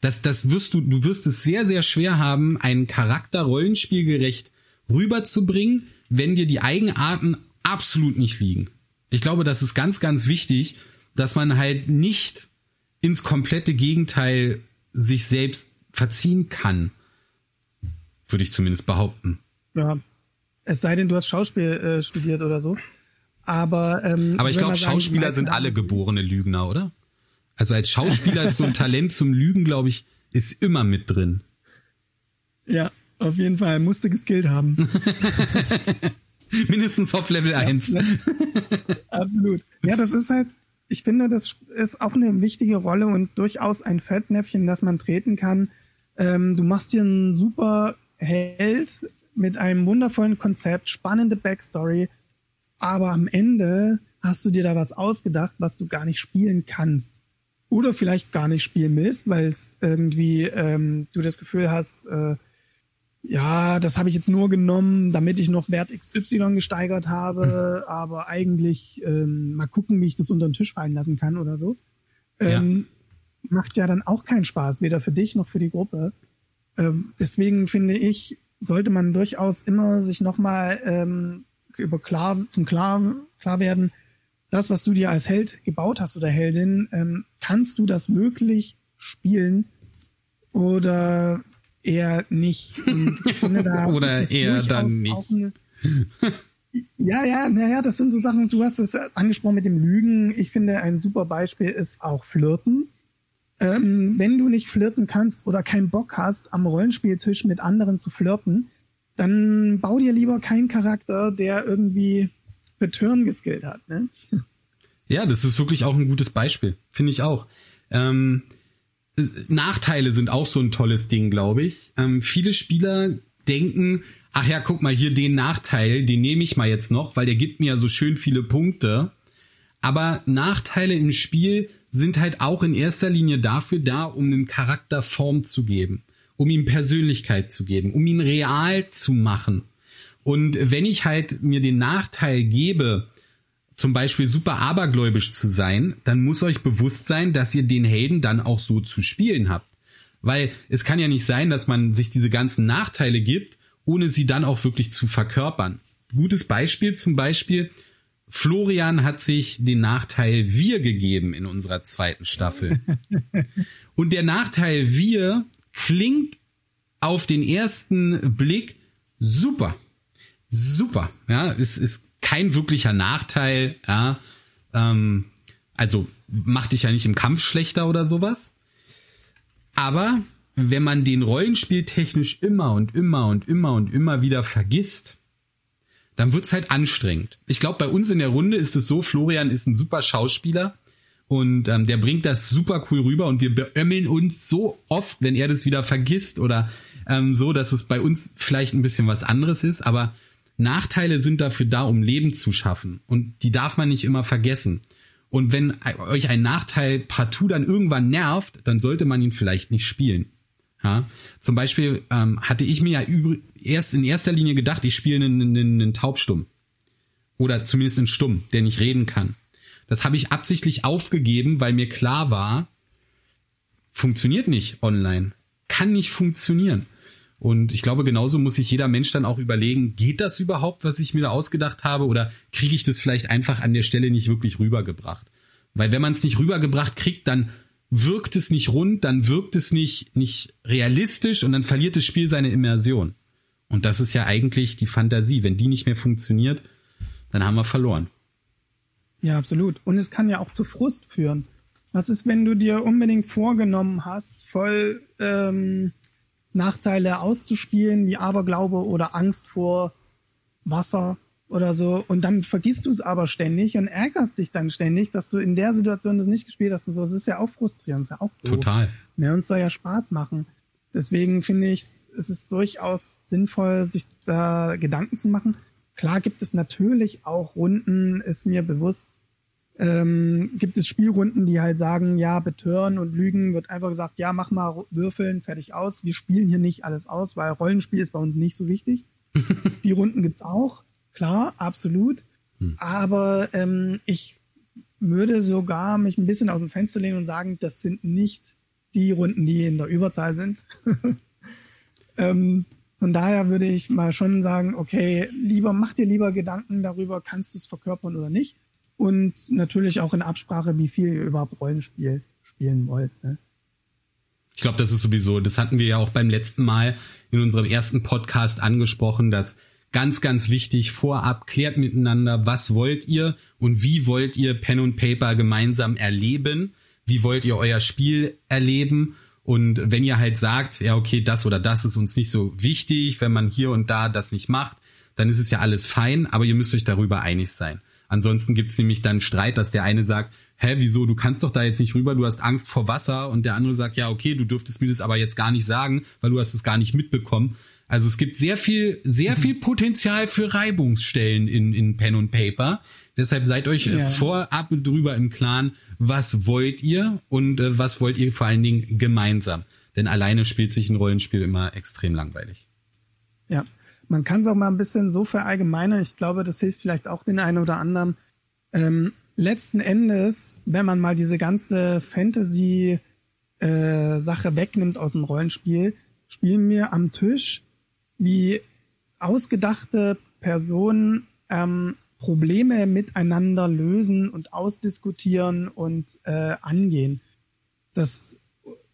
Das, das wirst du, du wirst es sehr, sehr schwer haben, einen Charakter rollenspielgerecht rüberzubringen, wenn dir die Eigenarten absolut nicht liegen. Ich glaube, das ist ganz, ganz wichtig, dass man halt nicht ins komplette Gegenteil sich selbst verziehen kann. Würde ich zumindest behaupten. Ja. Es sei denn, du hast Schauspiel äh, studiert oder so. Aber, ähm, Aber ich glaube, Schauspieler sind alle geborene Lügner, oder? Also als Schauspieler ist so ein Talent zum Lügen, glaube ich, ist immer mit drin. Ja, auf jeden Fall. Musste geskillt haben. Mindestens auf Level ja, 1. Ja, absolut. Ja, das ist halt, ich finde, das ist auch eine wichtige Rolle und durchaus ein Fettnäpfchen, das man treten kann. Ähm, du machst dir einen super Held mit einem wundervollen Konzept, spannende Backstory, aber am Ende hast du dir da was ausgedacht, was du gar nicht spielen kannst? Oder vielleicht gar nicht spielen willst, weil irgendwie ähm, du das Gefühl hast, äh, ja, das habe ich jetzt nur genommen, damit ich noch Wert XY gesteigert habe, aber eigentlich ähm, mal gucken, wie ich das unter den Tisch fallen lassen kann oder so. Ähm, ja. Macht ja dann auch keinen Spaß, weder für dich noch für die Gruppe. Ähm, deswegen finde ich, sollte man durchaus immer sich nochmal ähm, über klar, zum klar, klar werden, das, was du dir als Held gebaut hast oder Heldin, ähm, kannst du das wirklich spielen oder eher nicht? Da oder eher dann nicht. Eine, ja, ja, naja, das sind so Sachen, du hast es angesprochen mit dem Lügen. Ich finde, ein super Beispiel ist auch Flirten. Ähm, wenn du nicht flirten kannst oder keinen Bock hast, am Rollenspieltisch mit anderen zu flirten, dann bau dir lieber keinen Charakter, der irgendwie Betören geskillt hat. Ne? Ja, das ist wirklich auch ein gutes Beispiel, finde ich auch. Ähm, Nachteile sind auch so ein tolles Ding, glaube ich. Ähm, viele Spieler denken, ach ja, guck mal hier den Nachteil, den nehme ich mal jetzt noch, weil der gibt mir ja so schön viele Punkte. Aber Nachteile im Spiel sind halt auch in erster Linie dafür da, um einem Charakter Form zu geben, um ihm Persönlichkeit zu geben, um ihn real zu machen. Und wenn ich halt mir den Nachteil gebe, zum Beispiel super abergläubisch zu sein, dann muss euch bewusst sein, dass ihr den Helden dann auch so zu spielen habt. Weil es kann ja nicht sein, dass man sich diese ganzen Nachteile gibt, ohne sie dann auch wirklich zu verkörpern. Gutes Beispiel zum Beispiel, Florian hat sich den Nachteil wir gegeben in unserer zweiten Staffel. Und der Nachteil wir klingt auf den ersten Blick super. Super. Ja, es ist kein wirklicher Nachteil. Ja, ähm, also macht dich ja nicht im Kampf schlechter oder sowas. Aber wenn man den Rollenspiel technisch immer und immer und immer und immer wieder vergisst, dann wird's halt anstrengend. Ich glaube, bei uns in der Runde ist es so, Florian ist ein super Schauspieler und ähm, der bringt das super cool rüber und wir beömmeln uns so oft, wenn er das wieder vergisst oder ähm, so, dass es bei uns vielleicht ein bisschen was anderes ist, aber Nachteile sind dafür da, um Leben zu schaffen und die darf man nicht immer vergessen. Und wenn euch ein Nachteil partout dann irgendwann nervt, dann sollte man ihn vielleicht nicht spielen. Ja? Zum Beispiel ähm, hatte ich mir ja erst in erster Linie gedacht, ich spiele einen, einen, einen Taubstumm. Oder zumindest einen Stumm, der nicht reden kann. Das habe ich absichtlich aufgegeben, weil mir klar war, funktioniert nicht online. Kann nicht funktionieren. Und ich glaube, genauso muss sich jeder Mensch dann auch überlegen, geht das überhaupt, was ich mir da ausgedacht habe, oder kriege ich das vielleicht einfach an der Stelle nicht wirklich rübergebracht? Weil wenn man es nicht rübergebracht kriegt, dann wirkt es nicht rund, dann wirkt es nicht, nicht realistisch und dann verliert das Spiel seine Immersion. Und das ist ja eigentlich die Fantasie. Wenn die nicht mehr funktioniert, dann haben wir verloren. Ja, absolut. Und es kann ja auch zu Frust führen. Was ist, wenn du dir unbedingt vorgenommen hast, voll ähm, Nachteile auszuspielen, wie Aberglaube oder Angst vor Wasser oder so. Und dann vergisst du es aber ständig und ärgerst dich dann ständig, dass du in der Situation das nicht gespielt hast und so. Das ist ja auch frustrierend, ist ja auch doof. Total. Ja, uns soll ja Spaß machen. Deswegen finde ich, es ist durchaus sinnvoll, sich da Gedanken zu machen. Klar gibt es natürlich auch Runden, ist mir bewusst, ähm, gibt es Spielrunden, die halt sagen, ja, betören und lügen, wird einfach gesagt, ja, mach mal würfeln, fertig aus. Wir spielen hier nicht alles aus, weil Rollenspiel ist bei uns nicht so wichtig. die Runden gibt's auch. Klar, absolut. Hm. Aber ähm, ich würde sogar mich ein bisschen aus dem Fenster lehnen und sagen, das sind nicht die Runden, die in der Überzahl sind. ähm, von daher würde ich mal schon sagen, okay, lieber mach dir lieber Gedanken darüber, kannst du es verkörpern oder nicht. Und natürlich auch in Absprache, wie viel ihr überhaupt Rollenspiel spielen wollt. Ne? Ich glaube, das ist sowieso, das hatten wir ja auch beim letzten Mal in unserem ersten Podcast angesprochen, dass ganz, ganz wichtig, vorab klärt miteinander, was wollt ihr und wie wollt ihr Pen und Paper gemeinsam erleben, wie wollt ihr euer Spiel erleben und wenn ihr halt sagt, ja, okay, das oder das ist uns nicht so wichtig, wenn man hier und da das nicht macht, dann ist es ja alles fein, aber ihr müsst euch darüber einig sein. Ansonsten gibt's nämlich dann Streit, dass der eine sagt, hä, wieso, du kannst doch da jetzt nicht rüber, du hast Angst vor Wasser und der andere sagt, ja, okay, du dürftest mir das aber jetzt gar nicht sagen, weil du hast es gar nicht mitbekommen. Also es gibt sehr viel, sehr viel Potenzial für Reibungsstellen in, in Pen und Paper, Deshalb seid euch ja. vorab drüber im Klaren, was wollt ihr und äh, was wollt ihr vor allen Dingen gemeinsam. Denn alleine spielt sich ein Rollenspiel immer extrem langweilig. Ja, man kann es auch mal ein bisschen so verallgemeinern. Ich glaube, das hilft vielleicht auch den einen oder anderen. Ähm, letzten Endes, wenn man mal diese ganze Fantasy äh, wegnimmt aus dem Rollenspiel, spielen wir am Tisch wie ausgedachte Personen ähm, Probleme miteinander lösen und ausdiskutieren und äh, angehen. Das,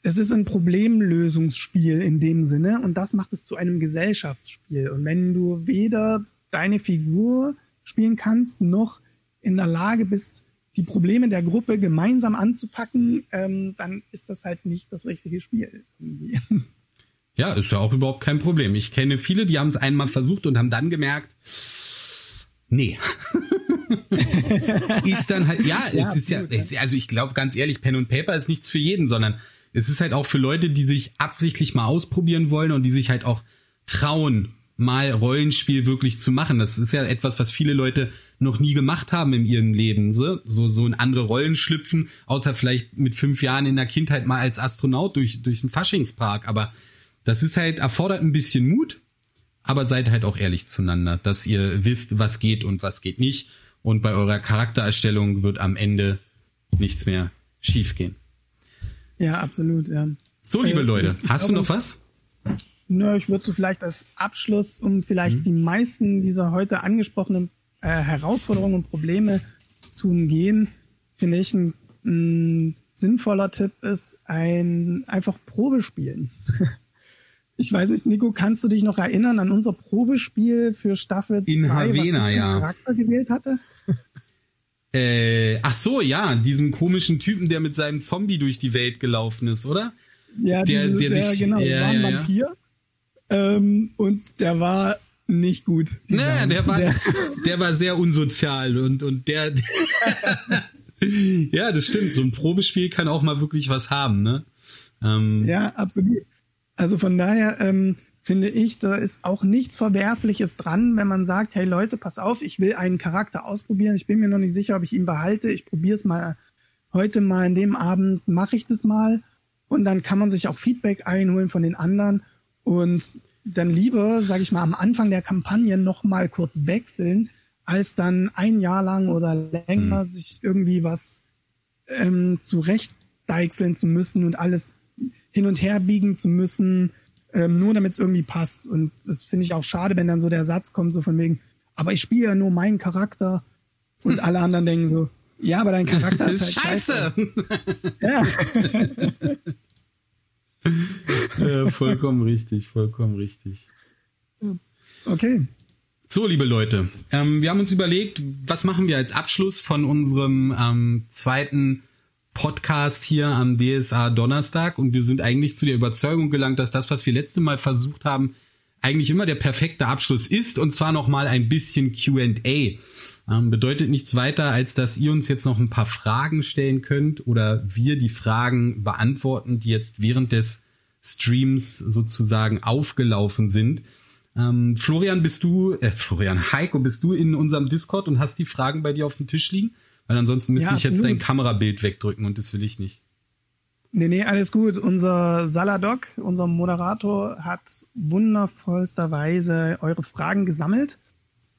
es ist ein Problemlösungsspiel in dem Sinne und das macht es zu einem Gesellschaftsspiel. Und wenn du weder deine Figur spielen kannst, noch in der Lage bist, die Probleme der Gruppe gemeinsam anzupacken, ähm, dann ist das halt nicht das richtige Spiel. Ja, ist ja auch überhaupt kein Problem. Ich kenne viele, die haben es einmal versucht und haben dann gemerkt, nee. ist dann halt, ja, ja es ist ja, es, also ich glaube ganz ehrlich, Pen und Paper ist nichts für jeden, sondern es ist halt auch für Leute, die sich absichtlich mal ausprobieren wollen und die sich halt auch trauen, mal Rollenspiel wirklich zu machen. Das ist ja etwas, was viele Leute noch nie gemacht haben in ihrem Leben. So, so, so in andere Rollen schlüpfen, außer vielleicht mit fünf Jahren in der Kindheit mal als Astronaut durch, durch einen Faschingspark. Aber das ist halt, erfordert ein bisschen Mut, aber seid halt auch ehrlich zueinander, dass ihr wisst, was geht und was geht nicht. Und bei eurer Charaktererstellung wird am Ende nichts mehr schiefgehen. Ja, absolut, ja. So, liebe äh, Leute, hast glaube, du noch was? Nö, ich würde so vielleicht als Abschluss, um vielleicht mhm. die meisten dieser heute angesprochenen äh, Herausforderungen und Probleme zu umgehen, finde ich ein, ein sinnvoller Tipp ist ein einfach Probespielen. ich weiß nicht, Nico, kannst du dich noch erinnern an unser Probespiel für Staffel 2, In Havena, was ich ja. Charakter gewählt hatte? Äh, ach so, ja, diesen komischen Typen, der mit seinem Zombie durch die Welt gelaufen ist, oder? Ja, der, diese, der, sich, genau, ja, war ein Vampir. Ja. Ähm, und der war nicht gut. Naja, der war, der, der war sehr unsozial und, und der, ja, das stimmt. So ein Probespiel kann auch mal wirklich was haben, ne? Ähm, ja, absolut. Also von daher ähm, finde ich, da ist auch nichts Verwerfliches dran, wenn man sagt, hey Leute, pass auf, ich will einen Charakter ausprobieren. Ich bin mir noch nicht sicher, ob ich ihn behalte. Ich probiere es mal heute mal in dem Abend, mache ich das mal. Und dann kann man sich auch Feedback einholen von den anderen. Und dann lieber, sage ich mal, am Anfang der Kampagne noch mal kurz wechseln, als dann ein Jahr lang oder länger mhm. sich irgendwie was ähm, zurechtdeichseln zu müssen und alles hin und her biegen zu müssen, ähm, nur damit es irgendwie passt. Und das finde ich auch schade, wenn dann so der Satz kommt, so von wegen, aber ich spiele ja nur meinen Charakter und alle anderen denken so, ja, aber dein Charakter ist, ist halt scheiße. scheiße. Ja. ja, vollkommen richtig, vollkommen richtig. Okay. So, liebe Leute, ähm, wir haben uns überlegt, was machen wir als Abschluss von unserem ähm, zweiten Podcast hier am DSA Donnerstag und wir sind eigentlich zu der Überzeugung gelangt, dass das, was wir letzte Mal versucht haben, eigentlich immer der perfekte Abschluss ist und zwar noch mal ein bisschen Q&A. Ähm, bedeutet nichts weiter, als dass ihr uns jetzt noch ein paar Fragen stellen könnt oder wir die Fragen beantworten, die jetzt während des Streams sozusagen aufgelaufen sind. Ähm, Florian, bist du, äh, Florian, Heiko, bist du in unserem Discord und hast die Fragen bei dir auf dem Tisch liegen? Weil ansonsten müsste ja, ich jetzt dein Kamerabild wegdrücken und das will ich nicht. Nee, nee, alles gut. Unser Saladok, unser Moderator, hat wundervollsterweise eure Fragen gesammelt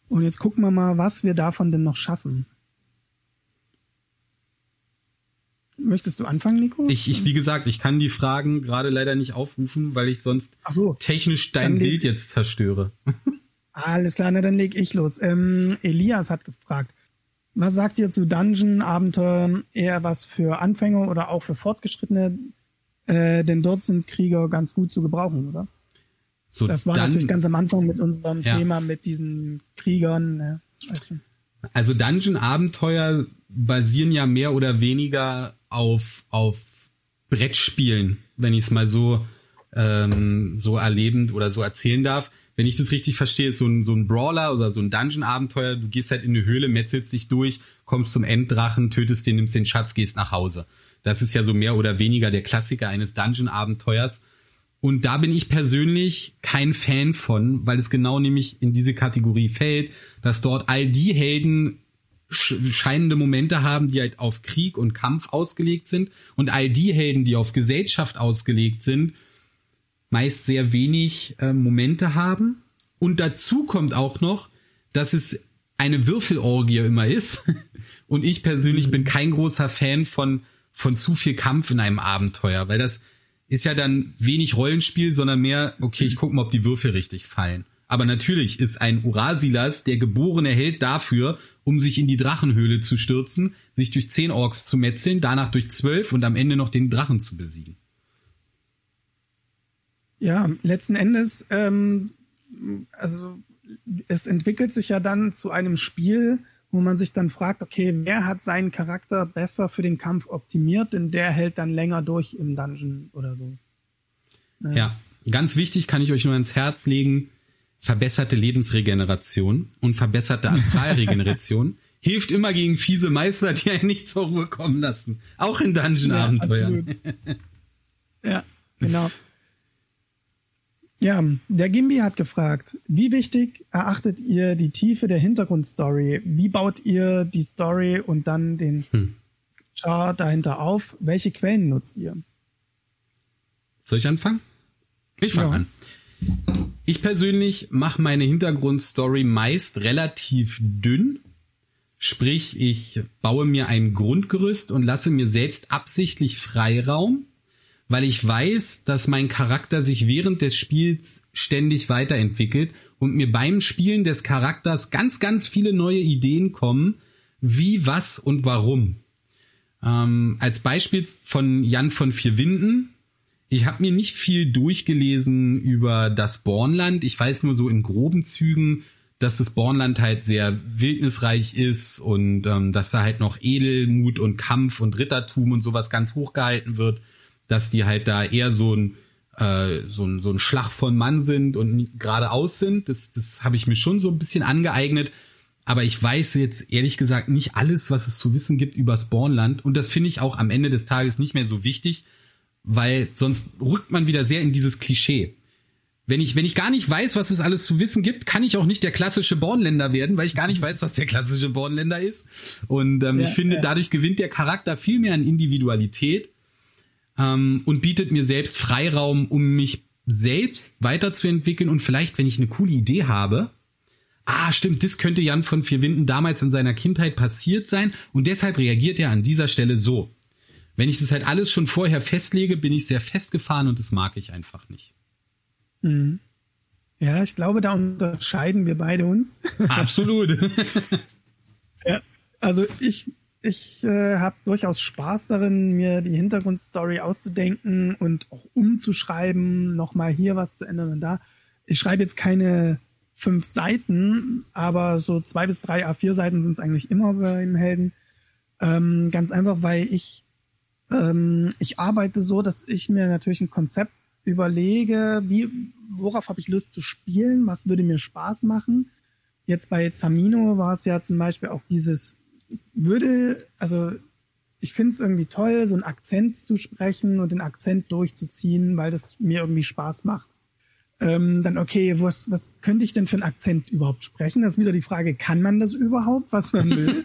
und jetzt gucken wir mal, was wir davon denn noch schaffen. Möchtest du anfangen, Nico? Ich, ich, wie gesagt, ich kann die Fragen gerade leider nicht aufrufen, weil ich sonst so, technisch dein Bild jetzt zerstöre. Alles klar, na dann leg ich los. Ähm, Elias hat gefragt, was sagt ihr zu Dungeon-Abenteuern? Eher was für Anfänger oder auch für Fortgeschrittene? Äh, denn dort sind Krieger ganz gut zu gebrauchen, oder? So das war natürlich ganz am Anfang mit unserem ja. Thema mit diesen Kriegern. Ne? Weißt du? Also Dungeon-Abenteuer basieren ja mehr oder weniger auf, auf Brettspielen, wenn ich es mal so, ähm, so erlebend oder so erzählen darf. Wenn ich das richtig verstehe, ist so ein, so ein Brawler oder so ein Dungeon-Abenteuer. Du gehst halt in eine Höhle, metzelst dich durch, kommst zum Enddrachen, tötest den, nimmst den Schatz, gehst nach Hause. Das ist ja so mehr oder weniger der Klassiker eines Dungeon-Abenteuers. Und da bin ich persönlich kein Fan von, weil es genau nämlich in diese Kategorie fällt, dass dort all die Helden scheinende Momente haben, die halt auf Krieg und Kampf ausgelegt sind und all die Helden, die auf Gesellschaft ausgelegt sind, meist sehr wenig äh, Momente haben. Und dazu kommt auch noch, dass es eine Würfelorgie immer ist. Und ich persönlich mhm. bin kein großer Fan von, von zu viel Kampf in einem Abenteuer, weil das ist ja dann wenig Rollenspiel, sondern mehr, okay, ich gucke mal, ob die Würfel richtig fallen. Aber natürlich ist ein Urasilas der geborene Held dafür, um sich in die Drachenhöhle zu stürzen, sich durch zehn Orks zu metzeln, danach durch zwölf und am Ende noch den Drachen zu besiegen. Ja, letzten Endes, ähm, also es entwickelt sich ja dann zu einem Spiel, wo man sich dann fragt, okay, wer hat seinen Charakter besser für den Kampf optimiert, denn der hält dann länger durch im Dungeon oder so. Ja, ja ganz wichtig kann ich euch nur ans Herz legen, verbesserte Lebensregeneration und verbesserte Astralregeneration hilft immer gegen fiese Meister, die einen nicht zur Ruhe kommen lassen. Auch in Dungeon-Abenteuern. Ja, ja, genau. Ja, der Gimbi hat gefragt, wie wichtig erachtet ihr die Tiefe der Hintergrundstory? Wie baut ihr die Story und dann den hm. Char dahinter auf? Welche Quellen nutzt ihr? Soll ich anfangen? Ich fange ja. an. Ich persönlich mache meine Hintergrundstory meist relativ dünn. Sprich, ich baue mir ein Grundgerüst und lasse mir selbst absichtlich Freiraum, weil ich weiß, dass mein Charakter sich während des Spiels ständig weiterentwickelt und mir beim Spielen des Charakters ganz, ganz viele neue Ideen kommen, wie, was und warum. Ähm, als Beispiel von Jan von Vier Winden ich habe mir nicht viel durchgelesen über das Bornland. Ich weiß nur so in groben Zügen, dass das Bornland halt sehr wildnisreich ist und ähm, dass da halt noch Edelmut und Kampf und Rittertum und sowas ganz hochgehalten wird, dass die halt da eher so ein äh, so ein, so ein Schlag von Mann sind und geradeaus sind. Das, das habe ich mir schon so ein bisschen angeeignet. Aber ich weiß jetzt ehrlich gesagt nicht alles, was es zu wissen gibt über das Bornland. Und das finde ich auch am Ende des Tages nicht mehr so wichtig, weil sonst rückt man wieder sehr in dieses Klischee. Wenn ich, wenn ich gar nicht weiß, was es alles zu wissen gibt, kann ich auch nicht der klassische Bornländer werden, weil ich gar nicht weiß, was der klassische Bornländer ist. Und ähm, ja, ich finde, ja. dadurch gewinnt der Charakter viel mehr an Individualität ähm, und bietet mir selbst Freiraum, um mich selbst weiterzuentwickeln und vielleicht, wenn ich eine coole Idee habe, ah, stimmt, das könnte Jan von Vier Winden damals in seiner Kindheit passiert sein und deshalb reagiert er an dieser Stelle so. Wenn ich das halt alles schon vorher festlege, bin ich sehr festgefahren und das mag ich einfach nicht. Mhm. Ja, ich glaube, da unterscheiden wir beide uns. Absolut. ja, also ich, ich äh, habe durchaus Spaß darin, mir die Hintergrundstory auszudenken und auch umzuschreiben, nochmal hier was zu ändern und da. Ich schreibe jetzt keine fünf Seiten, aber so zwei bis drei A4 Seiten sind es eigentlich immer beim Helden. Ähm, ganz einfach, weil ich ähm, ich arbeite so, dass ich mir natürlich ein Konzept überlege, wie, worauf habe ich Lust zu spielen, was würde mir Spaß machen. Jetzt bei Zamino war es ja zum Beispiel auch dieses, würde, also ich finde es irgendwie toll, so einen Akzent zu sprechen und den Akzent durchzuziehen, weil das mir irgendwie Spaß macht. Ähm, dann, okay, was, was könnte ich denn für einen Akzent überhaupt sprechen? Das ist wieder die Frage, kann man das überhaupt, was man will?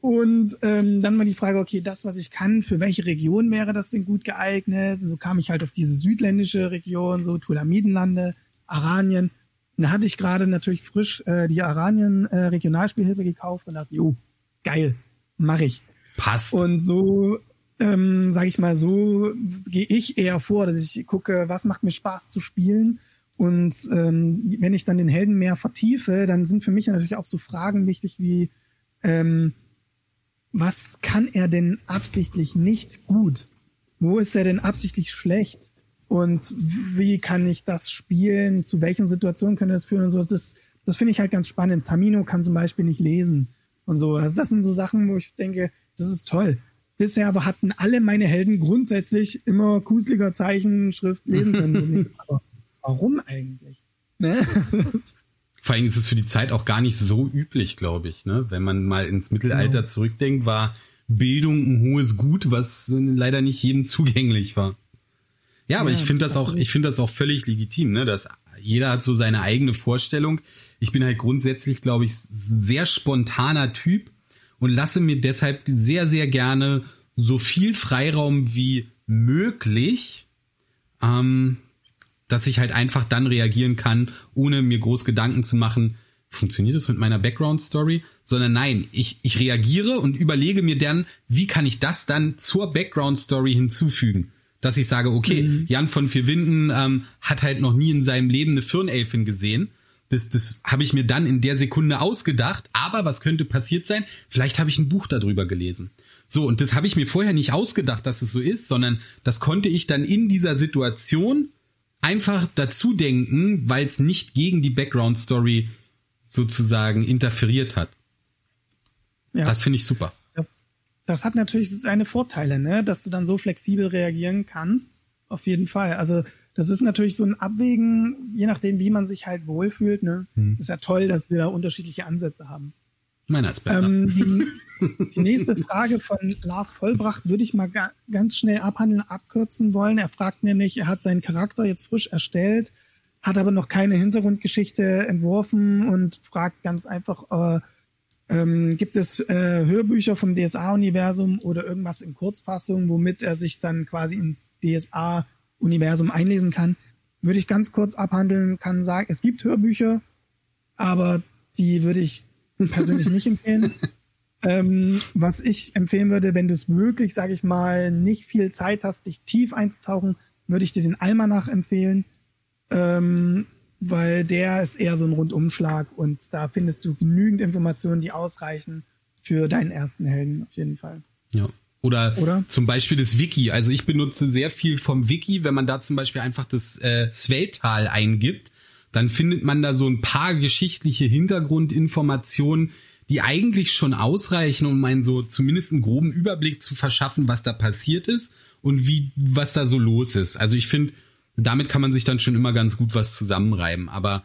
Und ähm, dann mal die Frage, okay, das, was ich kann, für welche Region wäre das denn gut geeignet? So kam ich halt auf diese südländische Region, so Tulamidenlande, Aranien. Und da hatte ich gerade natürlich frisch äh, die Aranien äh, Regionalspielhilfe gekauft und dachte, jo, geil, mache ich. Passt. Und so, ähm, sage ich mal, so gehe ich eher vor, dass ich gucke, was macht mir Spaß zu spielen. Und ähm, wenn ich dann den Helden mehr vertiefe, dann sind für mich natürlich auch so Fragen wichtig wie, ähm, was kann er denn absichtlich nicht gut? Wo ist er denn absichtlich schlecht? Und wie kann ich das spielen? Zu welchen Situationen könnte das führen und so? Das, das finde ich halt ganz spannend. Zamino kann zum Beispiel nicht lesen und so. Also das sind so Sachen, wo ich denke, das ist toll. Bisher aber hatten alle meine Helden grundsätzlich immer kuseliger Zeichenschrift lesen können. aber warum eigentlich? Ne? Vor allem ist es für die Zeit auch gar nicht so üblich, glaube ich. Ne? Wenn man mal ins Mittelalter genau. zurückdenkt, war Bildung ein hohes Gut, was leider nicht jedem zugänglich war. Ja, aber ja, ich finde das auch, ich finde das auch völlig legitim, ne? Dass jeder hat so seine eigene Vorstellung. Ich bin halt grundsätzlich, glaube ich, sehr spontaner Typ und lasse mir deshalb sehr, sehr gerne so viel Freiraum wie möglich, ähm, dass ich halt einfach dann reagieren kann, ohne mir groß Gedanken zu machen, funktioniert das mit meiner Background Story, sondern nein, ich, ich reagiere und überlege mir dann, wie kann ich das dann zur Background Story hinzufügen. Dass ich sage, okay, mhm. Jan von Vier Winden ähm, hat halt noch nie in seinem Leben eine Firnelfin gesehen. Das, das habe ich mir dann in der Sekunde ausgedacht. Aber was könnte passiert sein? Vielleicht habe ich ein Buch darüber gelesen. So, und das habe ich mir vorher nicht ausgedacht, dass es so ist, sondern das konnte ich dann in dieser Situation einfach dazu denken, weil es nicht gegen die Background Story sozusagen interferiert hat. Ja. Das finde ich super. Das, hat natürlich seine Vorteile, ne? dass du dann so flexibel reagieren kannst. Auf jeden Fall. Also das ist natürlich so ein Abwägen, je nachdem, wie man sich halt wohlfühlt. Ne? Hm. Ist ja toll, dass wir da unterschiedliche Ansätze haben. Meiner ist besser. Ähm, die, die, nächste Frage von Lars Vollbracht würde ich mal ga, ganz schnell abhandeln, abkürzen wollen. Er fragt nämlich, er hat seinen Charakter jetzt frisch erstellt hat aber noch keine Hintergrundgeschichte entworfen und fragt ganz einfach, äh, ähm, gibt es äh, Hörbücher vom DSA-Universum oder irgendwas in Kurzfassung, womit er sich dann quasi ins DSA-Universum einlesen kann? Würde ich ganz kurz abhandeln, kann sagen, es gibt Hörbücher, aber die würde ich persönlich nicht empfehlen. Ähm, was ich empfehlen würde, wenn du es wirklich, sage ich mal, nicht viel Zeit hast, dich tief einzutauchen, würde ich dir den Almanach empfehlen ähm, weil der ist eher so ein Rundumschlag und da findest du genügend Informationen, die ausreichen für deinen ersten Helden auf jeden Fall. Ja. Oder, Oder, zum Beispiel das Wiki. Also ich benutze sehr viel vom Wiki. Wenn man da zum Beispiel einfach das äh, Sveltal eingibt, dann findet man da so ein paar geschichtliche Hintergrundinformationen, die eigentlich schon ausreichen, um einen so zumindest einen groben Überblick zu verschaffen, was da passiert ist und wie, was da so los ist. Also ich finde, damit kann man sich dann schon immer ganz gut was zusammenreiben. Aber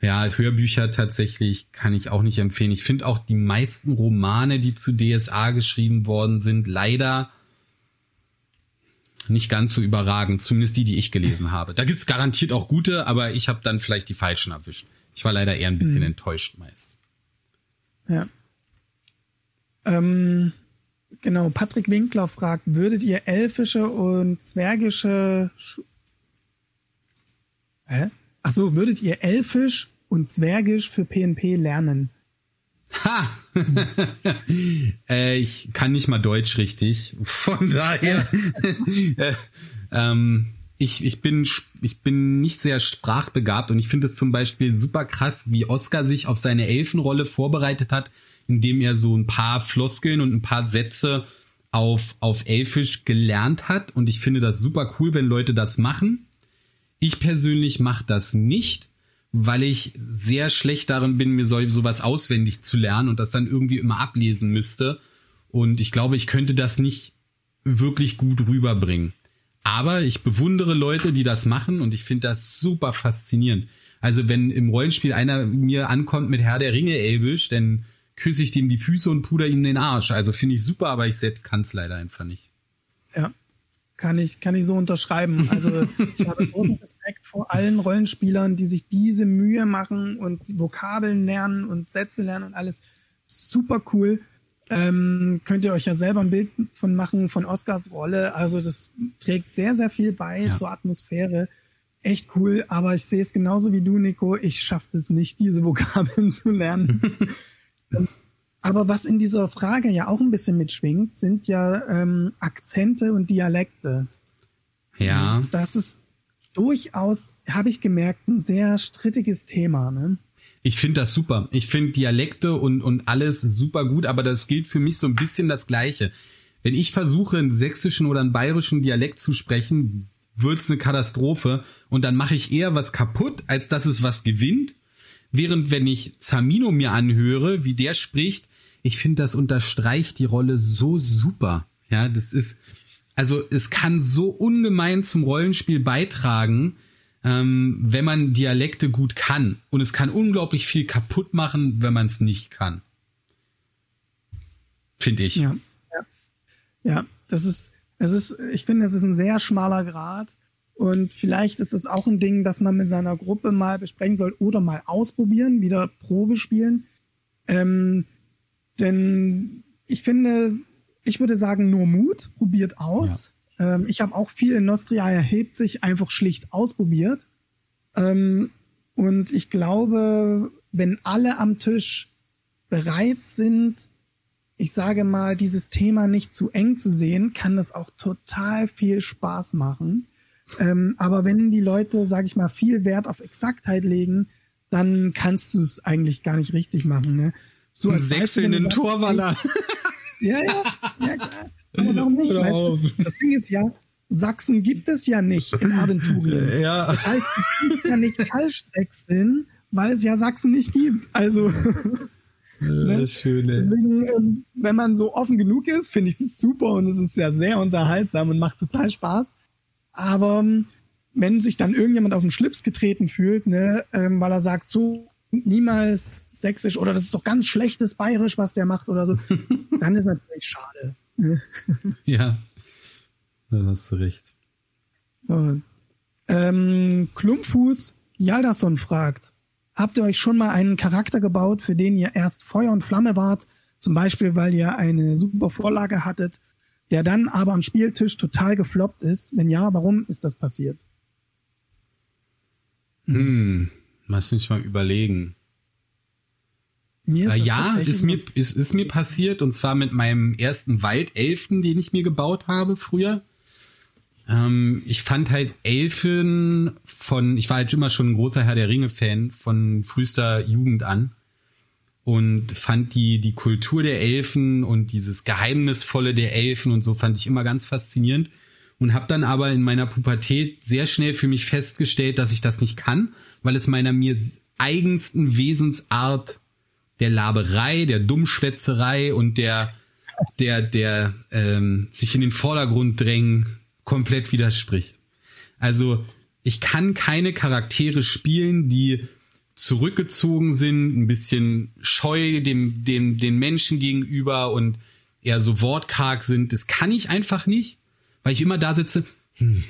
ja, Hörbücher tatsächlich kann ich auch nicht empfehlen. Ich finde auch die meisten Romane, die zu DSA geschrieben worden sind, leider nicht ganz so überragend. Zumindest die, die ich gelesen habe. Da gibt's garantiert auch gute, aber ich habe dann vielleicht die falschen erwischt. Ich war leider eher ein bisschen mhm. enttäuscht meist. Ja. Ähm, genau, Patrick Winkler fragt, würdet ihr elfische und zwergische Hä? Ach so, würdet ihr Elfisch und Zwergisch für PNP lernen? Ha! äh, ich kann nicht mal Deutsch richtig. Von daher. äh, ähm, ich, ich, bin, ich bin nicht sehr sprachbegabt und ich finde es zum Beispiel super krass, wie Oscar sich auf seine Elfenrolle vorbereitet hat, indem er so ein paar Floskeln und ein paar Sätze auf, auf Elfisch gelernt hat. Und ich finde das super cool, wenn Leute das machen. Ich persönlich mache das nicht, weil ich sehr schlecht darin bin, mir so, sowas auswendig zu lernen und das dann irgendwie immer ablesen müsste. Und ich glaube, ich könnte das nicht wirklich gut rüberbringen. Aber ich bewundere Leute, die das machen und ich finde das super faszinierend. Also wenn im Rollenspiel einer mir ankommt mit Herr der Ringe Elbisch, dann küsse ich dem die Füße und puder ihm den Arsch. Also finde ich super, aber ich selbst kann es leider einfach nicht. Kann ich, kann ich so unterschreiben. Also ich habe großen Respekt vor allen Rollenspielern, die sich diese Mühe machen und Vokabeln lernen und Sätze lernen und alles. Super cool. Ähm, könnt ihr euch ja selber ein Bild von machen, von Oscars Rolle. Also das trägt sehr, sehr viel bei ja. zur Atmosphäre. Echt cool, aber ich sehe es genauso wie du, Nico. Ich schaffe es nicht, diese Vokabeln zu lernen. Aber was in dieser Frage ja auch ein bisschen mitschwingt, sind ja ähm, Akzente und Dialekte. Ja. Das ist durchaus, habe ich gemerkt, ein sehr strittiges Thema. Ne? Ich finde das super. Ich finde Dialekte und, und alles super gut, aber das gilt für mich so ein bisschen das Gleiche. Wenn ich versuche, einen sächsischen oder einen bayerischen Dialekt zu sprechen, wird's eine Katastrophe und dann mache ich eher was kaputt, als dass es was gewinnt. Während wenn ich Zamino mir anhöre, wie der spricht, ich finde, das unterstreicht die Rolle so super. Ja, das ist, also es kann so ungemein zum Rollenspiel beitragen, ähm, wenn man Dialekte gut kann. Und es kann unglaublich viel kaputt machen, wenn man es nicht kann. Finde ich. Ja, ja. ja, das ist, es ist, ich finde, es ist ein sehr schmaler Grad. Und vielleicht ist es auch ein Ding, dass man mit seiner Gruppe mal besprechen soll oder mal ausprobieren, wieder Probe spielen. Ähm, denn ich finde, ich würde sagen, nur Mut, probiert aus. Ja. Ähm, ich habe auch viel in Nostria erhebt sich einfach schlicht ausprobiert. Ähm, und ich glaube, wenn alle am Tisch bereit sind, ich sage mal, dieses Thema nicht zu eng zu sehen, kann das auch total viel Spaß machen. Ähm, aber wenn die Leute, sage ich mal, viel Wert auf Exaktheit legen, dann kannst du es eigentlich gar nicht richtig machen. Ne? So als Sechselnden Torwaller. Ja, ja, ja, klar. Aber warum nicht? Weißt, das Ding ist ja, Sachsen gibt es ja nicht in Aventurien. Ja. Das heißt, du kannst ja nicht falsch sechseln, weil es ja Sachsen nicht gibt. Also. ne? Schöne. Deswegen, ähm, wenn man so offen genug ist, finde ich das super und es ist ja sehr unterhaltsam und macht total Spaß. Aber ähm, wenn sich dann irgendjemand auf den Schlips getreten fühlt, ne, ähm, weil er sagt, so niemals sächsisch oder das ist doch ganz schlechtes Bayerisch, was der macht oder so, dann ist natürlich schade. Ja, da hast du recht. So. Ähm, Klumpfuß Jaldason fragt, habt ihr euch schon mal einen Charakter gebaut, für den ihr erst Feuer und Flamme wart, zum Beispiel, weil ihr eine super Vorlage hattet der dann aber am Spieltisch total gefloppt ist? Wenn ja, warum ist das passiert? Hm, lass mich mal überlegen. Mir ist äh, ja, ist mir, ist, ist mir passiert und zwar mit meinem ersten Waldelfen, den ich mir gebaut habe früher. Ähm, ich fand halt Elfen von, ich war halt immer schon ein großer Herr der Ringe-Fan von frühester Jugend an und fand die, die Kultur der Elfen und dieses Geheimnisvolle der Elfen und so fand ich immer ganz faszinierend und habe dann aber in meiner Pubertät sehr schnell für mich festgestellt, dass ich das nicht kann, weil es meiner mir eigensten Wesensart der Laberei, der Dummschwätzerei und der der der ähm, sich in den Vordergrund drängen komplett widerspricht. Also ich kann keine Charaktere spielen, die zurückgezogen sind, ein bisschen scheu dem, dem, den Menschen gegenüber und eher so wortkarg sind. Das kann ich einfach nicht, weil ich immer da sitze. Hm.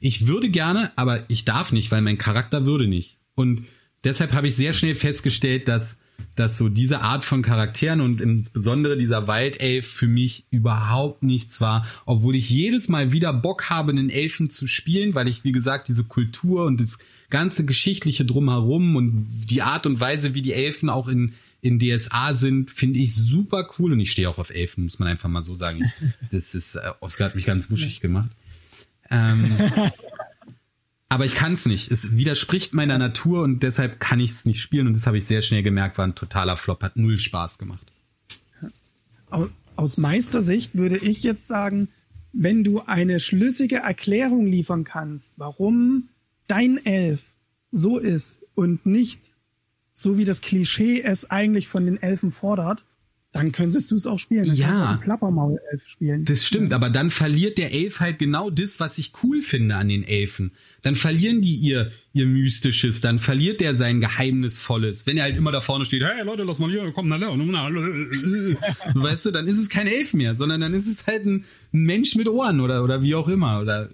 Ich würde gerne, aber ich darf nicht, weil mein Charakter würde nicht. Und deshalb habe ich sehr schnell festgestellt, dass dass so diese Art von Charakteren und insbesondere dieser Waldelf für mich überhaupt nichts war, obwohl ich jedes Mal wieder Bock habe, einen Elfen zu spielen, weil ich, wie gesagt, diese Kultur und das ganze Geschichtliche drumherum und die Art und Weise, wie die Elfen auch in, in DSA sind, finde ich super cool und ich stehe auch auf Elfen, muss man einfach mal so sagen. Ich, das ist, äh, Oskar hat mich ganz wuschig gemacht. Ähm, aber ich kann es nicht. Es widerspricht meiner Natur und deshalb kann ich es nicht spielen und das habe ich sehr schnell gemerkt, war ein totaler Flop, hat null Spaß gemacht. Aus Meistersicht würde ich jetzt sagen, wenn du eine schlüssige Erklärung liefern kannst, warum dein Elf so ist und nicht so wie das Klischee es eigentlich von den Elfen fordert, dann könntest du es auch spielen. Dann ja. Plappermaul-Elf spielen. Das stimmt, aber dann verliert der Elf halt genau das, was ich cool finde an den Elfen. Dann verlieren die ihr, ihr Mystisches, dann verliert der sein Geheimnisvolles. Wenn er halt immer da vorne steht, hey Leute, lass mal hier, komm, na, na, na, weißt du, dann ist es kein Elf mehr, sondern dann ist es halt ein, ein Mensch mit Ohren oder, oder wie auch immer. Oder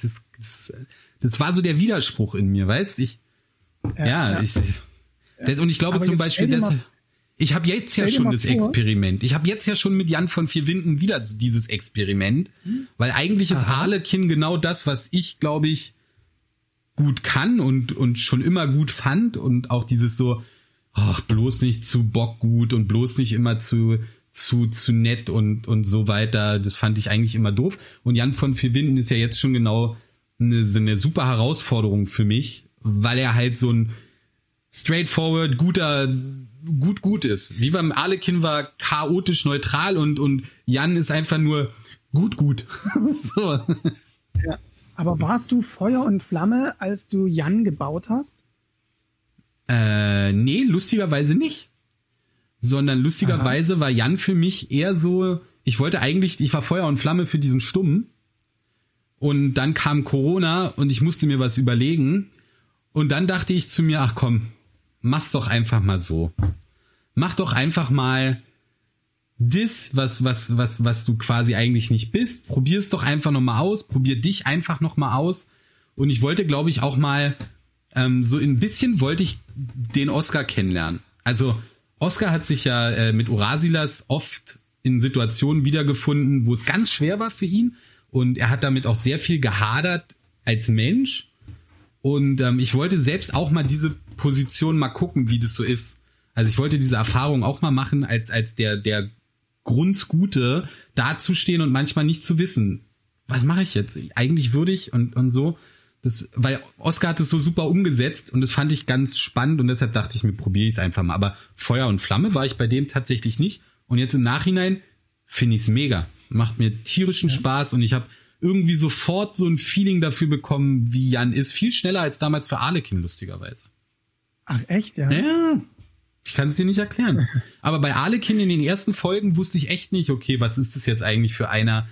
das, das, das war so der Widerspruch in mir, weißt ich. Ja, ja, ja. ich. Das, und ich glaube aber zum Beispiel, dass ich habe jetzt ja schon das vor. Experiment. Ich habe jetzt ja schon mit Jan von Vier Winden wieder dieses Experiment, hm? weil eigentlich ist Aha. Harlekin genau das, was ich glaube ich gut kann und und schon immer gut fand und auch dieses so ach, bloß nicht zu bockgut und bloß nicht immer zu zu zu nett und und so weiter. Das fand ich eigentlich immer doof. Und Jan von Vier Winden ist ja jetzt schon genau eine, eine super Herausforderung für mich, weil er halt so ein straightforward, guter, gut, gut ist. Wie beim Alekin war chaotisch neutral und, und Jan ist einfach nur gut, gut. so. Ja. Aber warst du Feuer und Flamme, als du Jan gebaut hast? Äh, nee, lustigerweise nicht. Sondern lustigerweise Aha. war Jan für mich eher so, ich wollte eigentlich, ich war Feuer und Flamme für diesen Stumm. Und dann kam Corona und ich musste mir was überlegen. Und dann dachte ich zu mir, ach komm, mach's doch einfach mal so. Mach doch einfach mal das, was, was, was, was du quasi eigentlich nicht bist. Probier es doch einfach nochmal aus. Probier dich einfach nochmal aus. Und ich wollte, glaube ich, auch mal ähm, so ein bisschen wollte ich den Oscar kennenlernen. Also Oscar hat sich ja äh, mit Urasilas oft in Situationen wiedergefunden, wo es ganz schwer war für ihn. Und er hat damit auch sehr viel gehadert als Mensch. Und ähm, ich wollte selbst auch mal diese Position mal gucken, wie das so ist. Also ich wollte diese Erfahrung auch mal machen, als, als der, der Grundgute dazustehen und manchmal nicht zu wissen, was mache ich jetzt? Eigentlich würde ich und, und so. Das, weil Oscar hat es so super umgesetzt und das fand ich ganz spannend und deshalb dachte ich mir, probiere ich es einfach mal. Aber Feuer und Flamme war ich bei dem tatsächlich nicht. Und jetzt im Nachhinein finde ich es mega. Macht mir tierischen ja. Spaß und ich habe irgendwie sofort so ein Feeling dafür bekommen, wie Jan ist. Viel schneller als damals für Alekin, lustigerweise. Ach, echt, ja? Ja. Ich kann es dir nicht erklären. Aber bei Alekin in den ersten Folgen wusste ich echt nicht, okay, was ist das jetzt eigentlich für einer?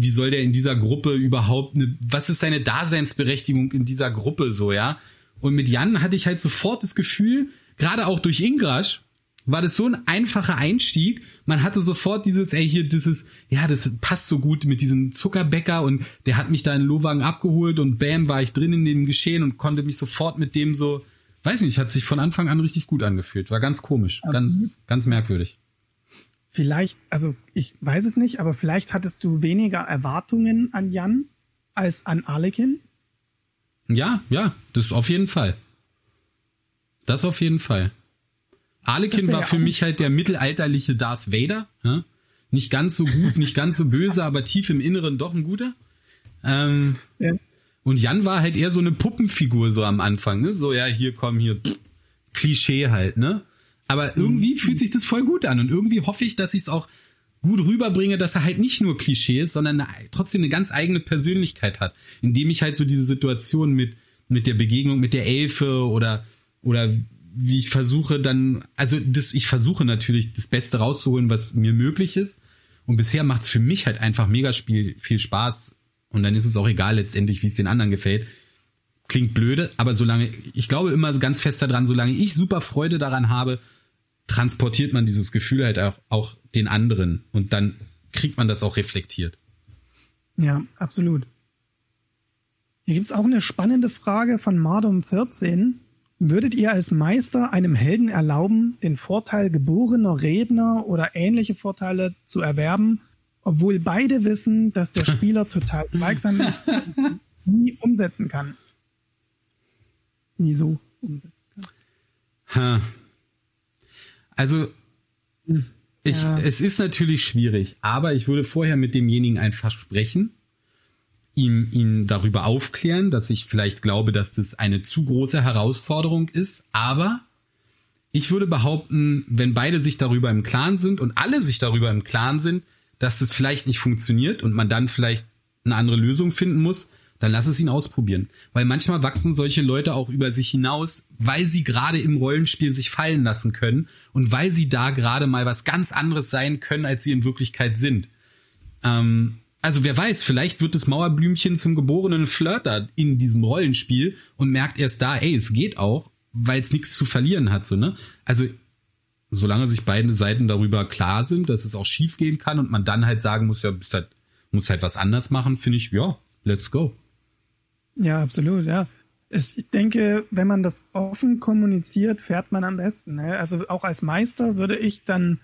wie soll der in dieser Gruppe überhaupt, ne, was ist seine Daseinsberechtigung in dieser Gruppe so, ja? Und mit Jan hatte ich halt sofort das Gefühl, gerade auch durch Ingrasch, war das so ein einfacher Einstieg. Man hatte sofort dieses, ey, hier, dieses, ja, das passt so gut mit diesem Zuckerbäcker und der hat mich da in Lohwagen abgeholt und bam, war ich drin in dem Geschehen und konnte mich sofort mit dem so, weiß nicht, hat sich von Anfang an richtig gut angefühlt. War ganz komisch, okay. ganz, ganz merkwürdig vielleicht, also ich weiß es nicht, aber vielleicht hattest du weniger Erwartungen an Jan als an Arlekin? Ja, ja, das auf jeden Fall. Das auf jeden Fall. Arlekin war ja für mich halt der mittelalterliche Darth Vader. Ja? Nicht ganz so gut, nicht ganz so böse, aber tief im Inneren doch ein guter. Ähm, ja. Und Jan war halt eher so eine Puppenfigur so am Anfang. Ne? So, ja, hier komm, hier, pff, Klischee halt, ne? Aber irgendwie mhm. fühlt sich das voll gut an und irgendwie hoffe ich, dass ich es auch gut rüberbringe, dass er halt nicht nur Klischee ist, sondern eine, trotzdem eine ganz eigene Persönlichkeit hat, indem ich halt so diese Situation mit mit der Begegnung mit der Elfe oder oder wie ich versuche dann, also das, ich versuche natürlich das Beste rauszuholen, was mir möglich ist. Und bisher macht es für mich halt einfach mega viel, viel Spaß. Und dann ist es auch egal letztendlich, wie es den anderen gefällt. Klingt blöde, aber solange, ich glaube immer ganz fest daran, solange ich super Freude daran habe, transportiert man dieses Gefühl halt auch, auch den anderen und dann kriegt man das auch reflektiert. Ja, absolut. Hier gibt's auch eine spannende Frage von Mardum 14. Würdet ihr als Meister einem Helden erlauben, den Vorteil geborener Redner oder ähnliche Vorteile zu erwerben, obwohl beide wissen, dass der Spieler total schweigsam ist und es nie umsetzen kann? Nie so umsetzen kann. Also ich, ja. es ist natürlich schwierig, aber ich würde vorher mit demjenigen einfach sprechen, ihm, ihn darüber aufklären, dass ich vielleicht glaube, dass das eine zu große Herausforderung ist, aber ich würde behaupten, wenn beide sich darüber im Klaren sind und alle sich darüber im Klaren sind, dass das vielleicht nicht funktioniert und man dann vielleicht eine andere Lösung finden muss, dann lass es ihn ausprobieren. Weil manchmal wachsen solche Leute auch über sich hinaus, weil sie gerade im Rollenspiel sich fallen lassen können und weil sie da gerade mal was ganz anderes sein können, als sie in Wirklichkeit sind. Ähm, also wer weiß, vielleicht wird das Mauerblümchen zum geborenen Flirter in diesem Rollenspiel und merkt erst da, ey, es geht auch, weil es nichts zu verlieren hat, so, ne? Also, solange sich beide Seiten darüber klar sind, dass es auch schief gehen kann und man dann halt sagen muss, ja, halt, muss halt was anders machen, finde ich, ja, let's go. Ja, absolut, ja. Ich denke, wenn man das offen kommuniziert, fährt man am besten. Ne? Also auch als Meister würde ich dann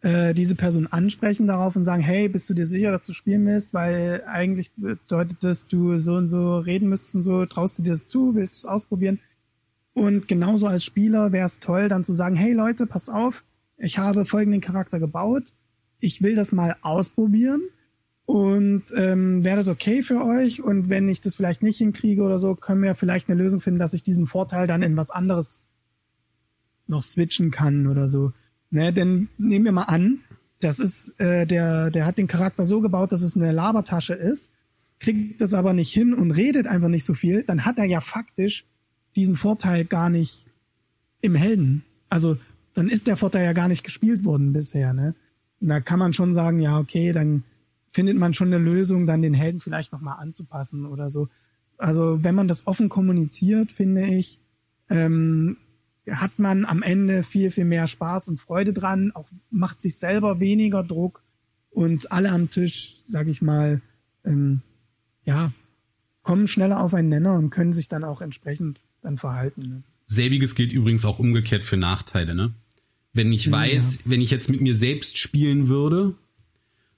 äh, diese Person ansprechen darauf und sagen, hey, bist du dir sicher, dass du spielen willst? Weil eigentlich bedeutet das, du so und so reden müsstest und so, traust du dir das zu, willst du es ausprobieren? Und genauso als Spieler wäre es toll, dann zu sagen, hey Leute, pass auf, ich habe folgenden Charakter gebaut, ich will das mal ausprobieren und ähm, wäre das okay für euch? Und wenn ich das vielleicht nicht hinkriege oder so, können wir vielleicht eine Lösung finden, dass ich diesen Vorteil dann in was anderes noch switchen kann oder so. Ne, denn nehmen wir mal an, das ist, äh, der, der hat den Charakter so gebaut, dass es eine Labertasche ist, kriegt das aber nicht hin und redet einfach nicht so viel, dann hat er ja faktisch diesen Vorteil gar nicht im Helden. Also dann ist der Vorteil ja gar nicht gespielt worden bisher, ne? Und da kann man schon sagen, ja, okay, dann findet man schon eine Lösung, dann den Helden vielleicht nochmal anzupassen oder so. Also wenn man das offen kommuniziert, finde ich, ähm, hat man am Ende viel, viel mehr Spaß und Freude dran, auch macht sich selber weniger Druck und alle am Tisch, sag ich mal, ähm, ja, kommen schneller auf einen Nenner und können sich dann auch entsprechend dann verhalten. Ne? Selbiges gilt übrigens auch umgekehrt für Nachteile, ne? Wenn ich weiß, ja. wenn ich jetzt mit mir selbst spielen würde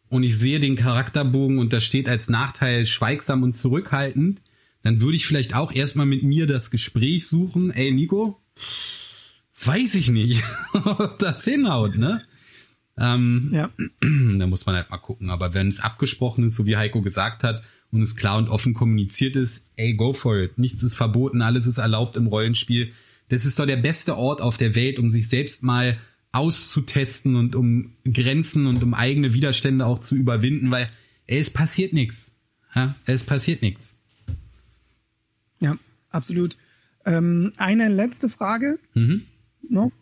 und ich sehe den Charakterbogen und da steht als Nachteil schweigsam und zurückhaltend, dann würde ich vielleicht auch erstmal mit mir das Gespräch suchen. Ey, Nico, weiß ich nicht, ob das hinhaut, ne? Ähm, ja. Da muss man halt mal gucken. Aber wenn es abgesprochen ist, so wie Heiko gesagt hat, und es klar und offen kommuniziert ist, ey, go for it. Nichts ist verboten, alles ist erlaubt im Rollenspiel. Das ist doch der beste Ort auf der Welt, um sich selbst mal auszutesten und um Grenzen und um eigene Widerstände auch zu überwinden, weil ey, es passiert nichts. Ja, es passiert nichts. Ja, absolut. Ähm, eine letzte Frage mhm. noch.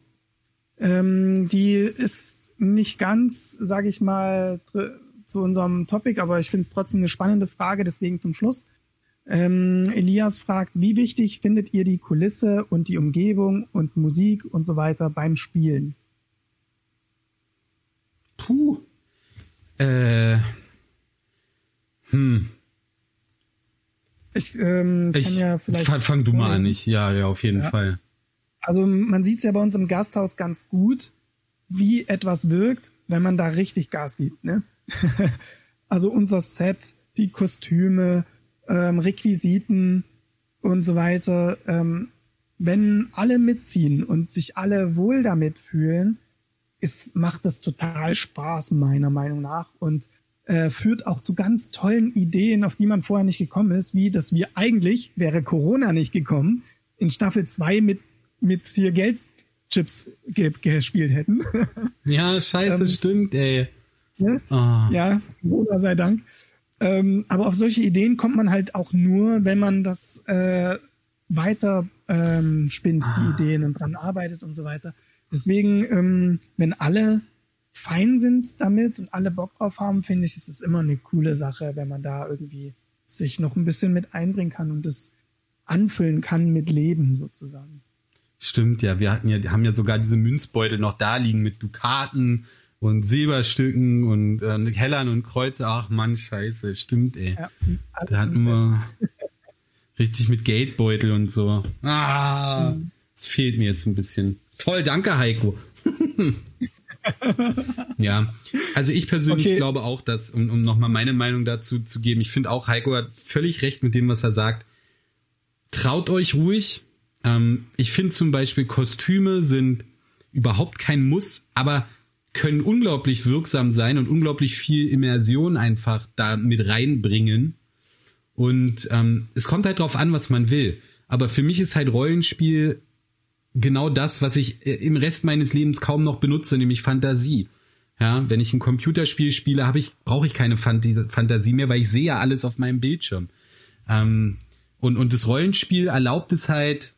Ähm, die ist nicht ganz, sage ich mal, zu unserem Topic, aber ich finde es trotzdem eine spannende Frage, deswegen zum Schluss. Ähm, Elias fragt, wie wichtig findet ihr die Kulisse und die Umgebung und Musik und so weiter beim Spielen? Puh. Äh. Hm. Ich ähm, kann ich, ja vielleicht. Fang, fang du mal an, ich, ja, ja, auf jeden ja. Fall. Also man sieht es ja bei uns im Gasthaus ganz gut, wie etwas wirkt, wenn man da richtig Gas gibt. Ne? also unser Set, die Kostüme, ähm, Requisiten und so weiter. Ähm, wenn alle mitziehen und sich alle wohl damit fühlen, ist, macht das total Spaß, meiner Meinung nach. Und äh, führt auch zu ganz tollen Ideen, auf die man vorher nicht gekommen ist, wie dass wir eigentlich, wäre Corona nicht gekommen, in Staffel 2 mit, mit hier Geldchips ge gespielt hätten. Ja, scheiße, ähm, stimmt, ey. Ne? Oh. Ja, Corona sei Dank. Ähm, aber auf solche Ideen kommt man halt auch nur, wenn man das äh, weiter ähm, spinnt, ah. die Ideen und dran arbeitet und so weiter. Deswegen, ähm, wenn alle fein sind damit und alle Bock drauf haben, finde ich, ist es immer eine coole Sache, wenn man da irgendwie sich noch ein bisschen mit einbringen kann und das anfüllen kann mit Leben sozusagen. Stimmt, ja. Wir hatten ja, haben ja sogar diese Münzbeutel noch da liegen mit Dukaten und Silberstücken und äh, Hellern und Kreuze. Ach Mann, scheiße, stimmt, ey. Ja, da hatten wir richtig mit Geldbeutel und so. Ah, mhm. fehlt mir jetzt ein bisschen. Toll, danke, Heiko. ja, also ich persönlich okay. glaube auch, dass, um, um nochmal meine Meinung dazu zu geben, ich finde auch, Heiko hat völlig recht mit dem, was er sagt. Traut euch ruhig. Ähm, ich finde zum Beispiel Kostüme sind überhaupt kein Muss, aber können unglaublich wirksam sein und unglaublich viel Immersion einfach da mit reinbringen. Und ähm, es kommt halt drauf an, was man will. Aber für mich ist halt Rollenspiel genau das, was ich äh, im Rest meines Lebens kaum noch benutze, nämlich Fantasie. Ja, wenn ich ein Computerspiel spiele, habe ich brauche ich keine Fantasie mehr, weil ich sehe ja alles auf meinem Bildschirm. Ähm, und und das Rollenspiel erlaubt es halt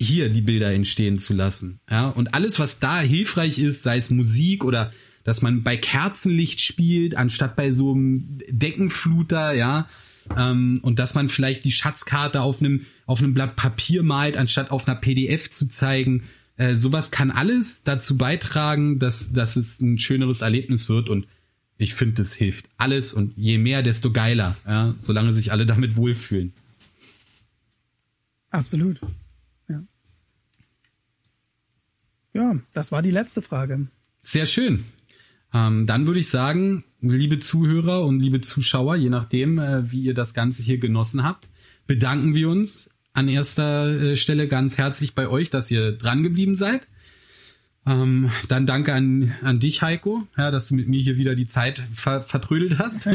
hier die Bilder entstehen zu lassen. Ja, und alles was da hilfreich ist, sei es Musik oder dass man bei Kerzenlicht spielt anstatt bei so einem Deckenfluter, ja, ähm, und dass man vielleicht die Schatzkarte auf einem auf einem Blatt Papier malt, anstatt auf einer PDF zu zeigen. Äh, sowas kann alles dazu beitragen, dass, dass es ein schöneres Erlebnis wird und ich finde, das hilft alles und je mehr, desto geiler, ja, solange sich alle damit wohlfühlen. Absolut. Ja. Ja, das war die letzte Frage. Sehr schön. Ähm, dann würde ich sagen, liebe Zuhörer und liebe Zuschauer, je nachdem, äh, wie ihr das Ganze hier genossen habt, bedanken wir uns an erster äh, Stelle ganz herzlich bei euch, dass ihr dran geblieben seid. Ähm, dann danke an, an dich, Heiko, ja, dass du mit mir hier wieder die Zeit ver vertrödelt hast.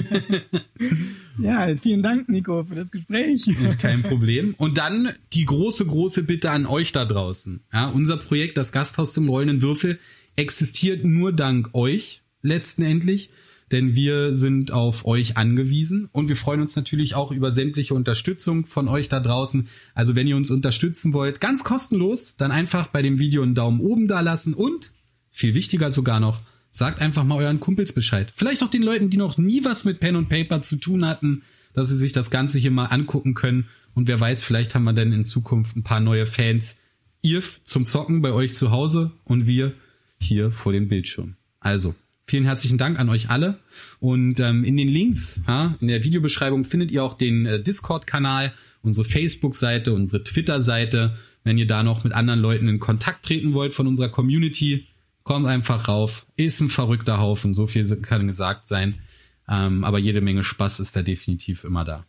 ja, vielen Dank, Nico, für das Gespräch. Kein Problem. Und dann die große, große Bitte an euch da draußen. Ja, unser Projekt, das Gasthaus zum rollenden Würfel, existiert nur dank euch letztendlich denn wir sind auf euch angewiesen und wir freuen uns natürlich auch über sämtliche Unterstützung von euch da draußen. Also wenn ihr uns unterstützen wollt, ganz kostenlos, dann einfach bei dem Video einen Daumen oben da lassen und viel wichtiger sogar noch, sagt einfach mal euren Kumpels Bescheid. Vielleicht auch den Leuten, die noch nie was mit Pen und Paper zu tun hatten, dass sie sich das Ganze hier mal angucken können und wer weiß, vielleicht haben wir dann in Zukunft ein paar neue Fans Ihr zum Zocken bei euch zu Hause und wir hier vor dem Bildschirm. Also, vielen herzlichen Dank an euch alle. Und ähm, in den Links, ja, in der Videobeschreibung findet ihr auch den äh, Discord-Kanal, unsere Facebook-Seite, unsere Twitter-Seite. Wenn ihr da noch mit anderen Leuten in Kontakt treten wollt von unserer Community, kommt einfach rauf. Ist ein verrückter Haufen, so viel kann gesagt sein. Ähm, aber jede Menge Spaß ist da definitiv immer da.